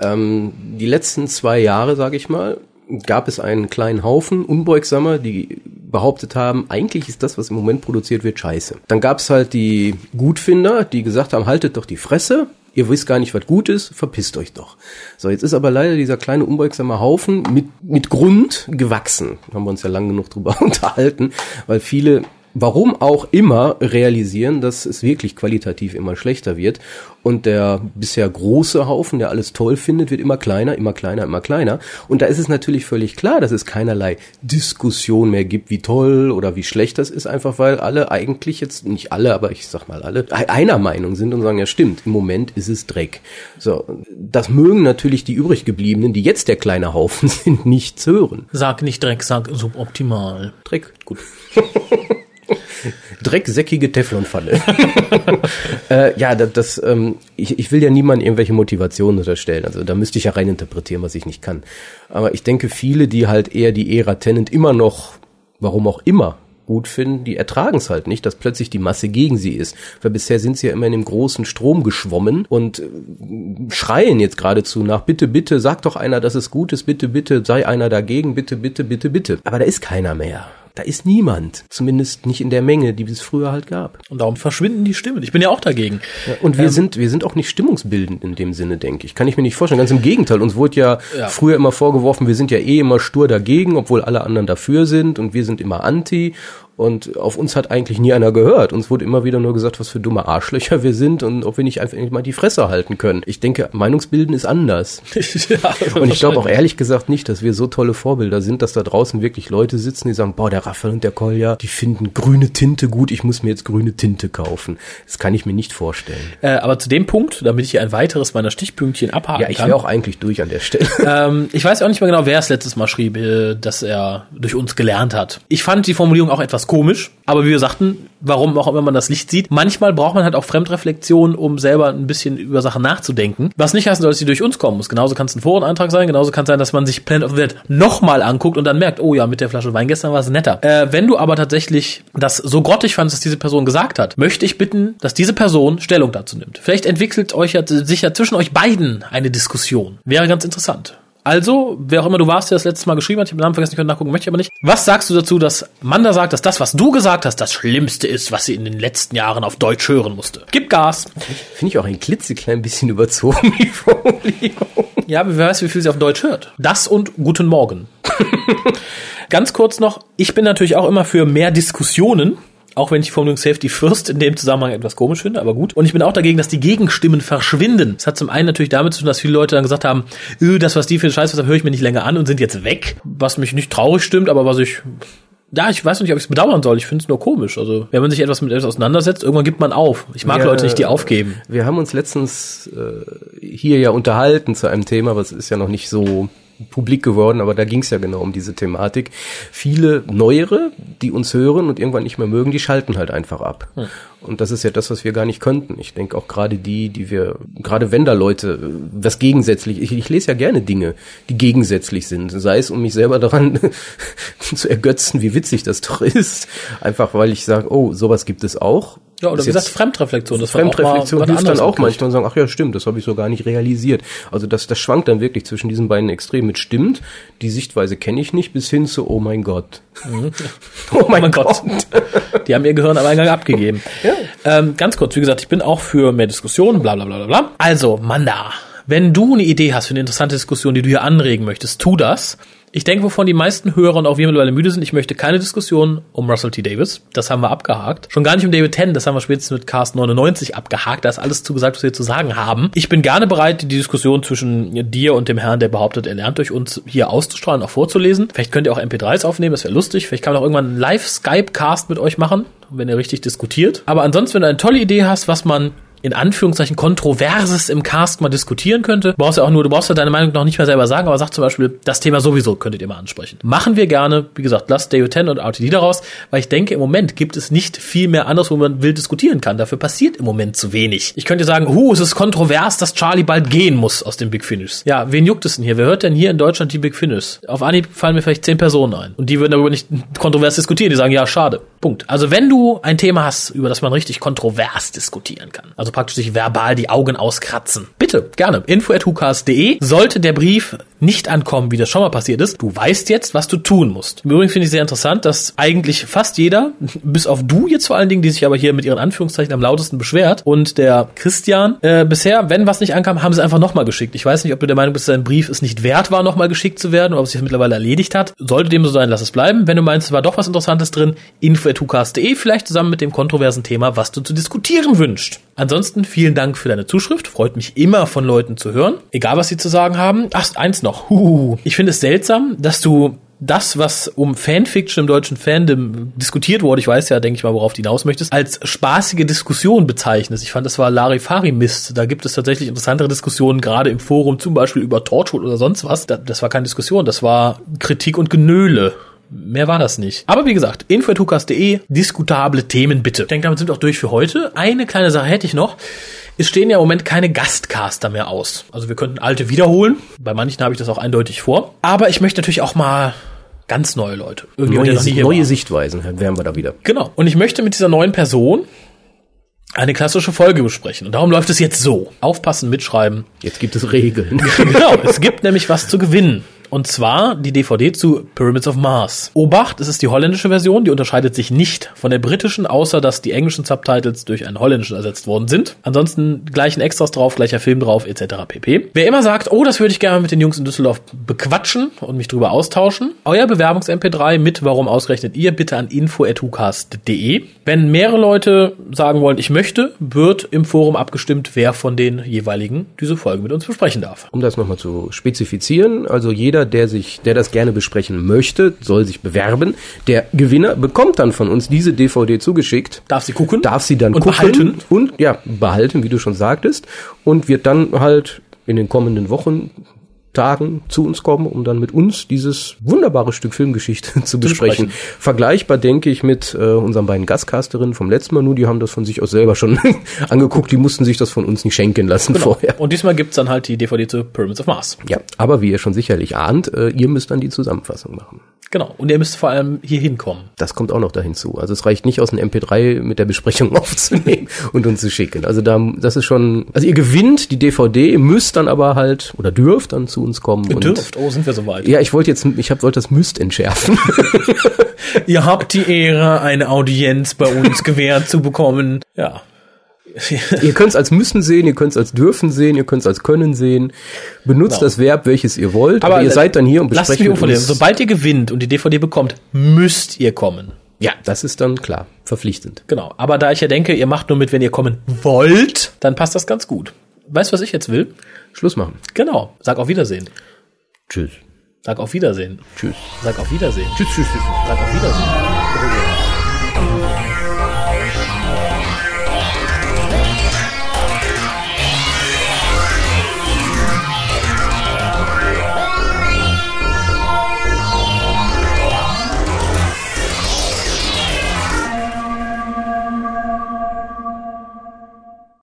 Ähm, die letzten zwei Jahre, sage ich mal, gab es einen kleinen Haufen Unbeugsamer, die behauptet haben, eigentlich ist das, was im Moment produziert wird, scheiße. Dann gab es halt die Gutfinder, die gesagt haben, haltet doch die Fresse, ihr wisst gar nicht, was gut ist, verpisst euch doch. So, jetzt ist aber leider dieser kleine unbeugsame Haufen mit, mit Grund gewachsen. Haben wir uns ja lang genug drüber unterhalten, weil viele warum auch immer, realisieren, dass es wirklich qualitativ immer schlechter wird. Und der bisher große Haufen, der alles toll findet, wird immer kleiner, immer kleiner, immer kleiner. Und da ist es natürlich völlig klar, dass es keinerlei Diskussion mehr gibt, wie toll oder wie schlecht das ist, einfach weil alle eigentlich jetzt, nicht alle, aber ich sag mal alle, einer Meinung sind und sagen, ja stimmt, im Moment ist es Dreck. So, das mögen natürlich die übrig gebliebenen, die jetzt der kleine Haufen sind, nichts hören. Sag nicht Dreck, sag suboptimal. Dreck, gut. Drecksäckige Teflonfalle. äh, ja, das, das ähm, ich, ich will ja niemandem irgendwelche Motivationen unterstellen. Also da müsste ich ja reininterpretieren, was ich nicht kann. Aber ich denke, viele, die halt eher die Ära Tenant immer noch, warum auch immer, gut finden, die ertragen es halt nicht, dass plötzlich die Masse gegen sie ist. Weil bisher sind sie ja immer in dem großen Strom geschwommen und äh, schreien jetzt geradezu nach, bitte, bitte, sag doch einer, dass es gut ist, bitte, bitte, sei einer dagegen, bitte, bitte, bitte, bitte. Aber da ist keiner mehr. Da ist niemand. Zumindest nicht in der Menge, die es früher halt gab. Und darum verschwinden die Stimmen. Ich bin ja auch dagegen. Ja, und wir ähm, sind, wir sind auch nicht stimmungsbildend in dem Sinne, denke ich. Kann ich mir nicht vorstellen. Ganz im Gegenteil. Uns wurde ja, ja, früher immer vorgeworfen, wir sind ja eh immer stur dagegen, obwohl alle anderen dafür sind und wir sind immer anti. Und auf uns hat eigentlich nie einer gehört. Uns wurde immer wieder nur gesagt, was für dumme Arschlöcher wir sind und ob wir nicht einfach mal die Fresse halten können. Ich denke, Meinungsbilden ist anders. ja, und ich glaube auch ehrlich gesagt nicht, dass wir so tolle Vorbilder sind, dass da draußen wirklich Leute sitzen, die sagen, boah, der Raphael und der Kolja, die finden grüne Tinte gut, ich muss mir jetzt grüne Tinte kaufen. Das kann ich mir nicht vorstellen. Äh, aber zu dem Punkt, damit ich hier ein weiteres meiner Stichpünktchen abhaken kann. Ja, ich wäre auch eigentlich durch an der Stelle. Ähm, ich weiß auch nicht mehr genau, wer es letztes Mal schrieb, äh, dass er durch uns gelernt hat. Ich fand die Formulierung auch etwas komisch, aber wie wir sagten, warum auch immer man das Licht sieht, manchmal braucht man halt auch Fremdreflexion, um selber ein bisschen über Sachen nachzudenken. Was nicht heißen soll, dass sie durch uns kommen muss. Genauso kann es ein Foreneintrag sein, genauso kann es sein, dass man sich Planet of the Dead nochmal anguckt und dann merkt, oh ja, mit der Flasche Wein gestern war es netter. Äh, wenn du aber tatsächlich das so grottig fandest, dass diese Person gesagt hat, möchte ich bitten, dass diese Person Stellung dazu nimmt. Vielleicht entwickelt euch ja, sich ja zwischen euch beiden eine Diskussion. Wäre ganz interessant. Also, wer auch immer du warst, der das letzte Mal geschrieben hat, ich habe den Namen vergessen, ich könnte nachgucken, möchte ich aber nicht. Was sagst du dazu, dass Manda sagt, dass das, was du gesagt hast, das Schlimmste ist, was sie in den letzten Jahren auf Deutsch hören musste? Gib Gas. Finde ich auch ein klitzeklein bisschen überzogen, die Formulierung. Ja, wer weiß, wie viel sie auf Deutsch hört. Das und Guten Morgen. Ganz kurz noch, ich bin natürlich auch immer für mehr Diskussionen auch wenn ich Formulierung Safety First in dem Zusammenhang etwas komisch finde, aber gut. Und ich bin auch dagegen, dass die Gegenstimmen verschwinden. Das hat zum einen natürlich damit zu tun, dass viele Leute dann gesagt haben, öh, das, was die für Scheiß was höre ich mir nicht länger an und sind jetzt weg. Was mich nicht traurig stimmt, aber was ich ja, ich weiß nicht, ob ich es bedauern soll. Ich finde es nur komisch. Also, wenn man sich etwas mit etwas auseinandersetzt, irgendwann gibt man auf. Ich mag wir, Leute nicht, die aufgeben. Wir haben uns letztens äh, hier ja unterhalten zu einem Thema, was ist ja noch nicht so publik geworden, aber da ging es ja genau um diese Thematik. Viele Neuere, die uns hören und irgendwann nicht mehr mögen, die schalten halt einfach ab. Hm. Und das ist ja das, was wir gar nicht könnten. Ich denke auch gerade die, die wir, gerade wenn da Leute was gegensätzlich, ich, ich lese ja gerne Dinge, die gegensätzlich sind, sei es um mich selber daran zu ergötzen, wie witzig das doch ist, einfach weil ich sage, oh, sowas gibt es auch ja, oder wie gesagt, Fremdreflexion. Das Fremdreflexion hilft dann auch manchmal und sagen, ach ja, stimmt, das habe ich so gar nicht realisiert. Also das, das schwankt dann wirklich zwischen diesen beiden Extremen mit stimmt, die Sichtweise kenne ich nicht, bis hin zu, oh mein Gott. Mhm. oh, mein oh mein Gott. Die haben ihr Gehirn am Eingang abgegeben. ja. ähm, ganz kurz, wie gesagt, ich bin auch für mehr Diskussionen, bla bla bla bla. Also, Manda, wenn du eine Idee hast für eine interessante Diskussion, die du hier anregen möchtest, tu das. Ich denke, wovon die meisten Hörer und auch wir mittlerweile müde sind, ich möchte keine Diskussion um Russell T. Davis. Das haben wir abgehakt. Schon gar nicht um David Tennant, das haben wir spätestens mit Cast 99 abgehakt. Da ist alles zugesagt, was wir zu sagen haben. Ich bin gerne bereit, die Diskussion zwischen dir und dem Herrn, der behauptet, er lernt durch uns hier auszustrahlen, auch vorzulesen. Vielleicht könnt ihr auch MP3s aufnehmen, das wäre lustig. Vielleicht kann man auch irgendwann einen Live-Skype-Cast mit euch machen, wenn ihr richtig diskutiert. Aber ansonsten, wenn du eine tolle Idee hast, was man in Anführungszeichen Kontroverses im Cast mal diskutieren könnte. Du brauchst ja auch nur, du brauchst ja deine Meinung noch nicht mehr selber sagen, aber sag zum Beispiel, das Thema sowieso könntet ihr mal ansprechen. Machen wir gerne, wie gesagt, lasst David 10 und RTD daraus, weil ich denke, im Moment gibt es nicht viel mehr anderes, wo man will diskutieren kann. Dafür passiert im Moment zu wenig. Ich könnte sagen, huh, es ist kontrovers, dass Charlie bald gehen muss aus den Big Finish. Ja, wen juckt es denn hier? Wer hört denn hier in Deutschland die Big Finish? Auf Anhieb fallen mir vielleicht zehn Personen ein. Und die würden darüber nicht kontrovers diskutieren. Die sagen, ja, schade. Punkt. Also wenn du ein Thema hast, über das man richtig kontrovers diskutieren kann, also praktisch sich verbal die Augen auskratzen, bitte, gerne. info.hucast.de sollte der Brief nicht ankommen, wie das schon mal passiert ist. Du weißt jetzt, was du tun musst. Im Übrigen finde ich sehr interessant, dass eigentlich fast jeder, bis auf du jetzt vor allen Dingen, die sich aber hier mit ihren Anführungszeichen am lautesten beschwert und der Christian, äh, bisher, wenn was nicht ankam, haben sie einfach nochmal geschickt. Ich weiß nicht, ob du der Meinung bist, dein Brief es nicht wert war, nochmal geschickt zu werden, oder ob sich das mittlerweile erledigt hat. Sollte dem so sein, lass es bleiben. Wenn du meinst, es war doch was Interessantes drin, info.hucast.de, vielleicht zusammen mit dem kontroversen Thema, was du zu diskutieren wünschst. Ansonsten vielen Dank für deine Zuschrift. Freut mich immer von Leuten zu hören. Egal, was sie zu sagen haben. Ach, eins noch. Huhu. Ich finde es seltsam, dass du das, was um Fanfiction im deutschen Fandom diskutiert wurde, ich weiß ja, denke ich mal, worauf du hinaus möchtest, als spaßige Diskussion bezeichnest. Ich fand, das war Larifari-Mist. Da gibt es tatsächlich interessantere Diskussionen, gerade im Forum, zum Beispiel über Torchwood oder sonst was. Das war keine Diskussion, das war Kritik und Genöle. Mehr war das nicht. Aber wie gesagt, info.hukas.de, diskutable Themen bitte. Ich denke, damit sind wir auch durch für heute. Eine kleine Sache hätte ich noch. Es stehen ja im Moment keine Gastcaster mehr aus. Also wir könnten alte wiederholen. Bei manchen habe ich das auch eindeutig vor. Aber ich möchte natürlich auch mal ganz neue Leute. Der Neue, neue. Sichtweisen wären wir da wieder. Genau. Und ich möchte mit dieser neuen Person eine klassische Folge besprechen. Und darum läuft es jetzt so. Aufpassen, mitschreiben. Jetzt gibt es Regeln. genau, es gibt nämlich was zu gewinnen. Und zwar die DVD zu Pyramids of Mars. Obacht, es ist die holländische Version, die unterscheidet sich nicht von der britischen, außer dass die englischen Subtitles durch einen holländischen ersetzt worden sind. Ansonsten gleichen Extras drauf, gleicher Film drauf, etc. pp. Wer immer sagt, oh, das würde ich gerne mit den Jungs in Düsseldorf bequatschen und mich drüber austauschen, euer Bewerbungs-MP3 mit Warum ausgerechnet ihr, bitte an info.hucast.de. Wenn mehrere Leute sagen wollen, ich möchte, wird im Forum abgestimmt, wer von den jeweiligen diese Folge mit uns besprechen darf. Um das nochmal zu spezifizieren, also jeder, der sich, der das gerne besprechen möchte, soll sich bewerben. Der Gewinner bekommt dann von uns diese DVD zugeschickt. Darf sie gucken? Darf sie dann Und gucken behalten? und ja, behalten, wie du schon sagtest, und wird dann halt in den kommenden Wochen Tagen zu uns kommen, um dann mit uns dieses wunderbare Stück Filmgeschichte zu besprechen. Vergleichbar denke ich mit äh, unseren beiden Gastcasterinnen vom letzten Mal, nur die haben das von sich aus selber schon angeguckt, die mussten sich das von uns nicht schenken lassen Genau. vorher. Und diesmal gibt's dann halt die DVD zu Pyramids of Mars. Ja, aber wie ihr schon sicherlich ahnt, äh, ihr müsst dann die Zusammenfassung machen. Genau. Und ihr müsst vor allem hier hinkommen. Das kommt auch noch da hinzu. Also es reicht nicht aus einem MP3 mit der Besprechung aufzunehmen und uns zu schicken. Also da, das ist schon, also ihr gewinnt die DVD, müsst dann aber halt oder dürft dann zu uns kommen. und- Dürft. Oh, sind wir soweit. Ja, ich wollte jetzt, ich hab, wollte das müsst entschärfen. Ihr habt die Ehre, eine Audienz bei uns gewährt zu bekommen. Ja. ihr könnt es als müssen sehen, ihr könnt es als dürfen sehen, ihr könnt es als können sehen. Benutzt Genau. das Verb, welches ihr wollt, aber, ihr seid dann hier und Lasst besprecht mich mit unverlieren. uns. Sobald ihr gewinnt und die DVD bekommt, müsst ihr kommen. Ja, das ist dann klar, verpflichtend. Genau. Aber da ich ja denke, ihr macht nur mit, wenn ihr kommen wollt, dann passt das ganz gut. Weißt du, was ich jetzt will? Schluss machen. Genau. Sag auf Wiedersehen. Tschüss. Sag auf Wiedersehen. Tschüss. Sag auf Wiedersehen. Tschüss, tschüss, tschüss. Sag auf Wiedersehen.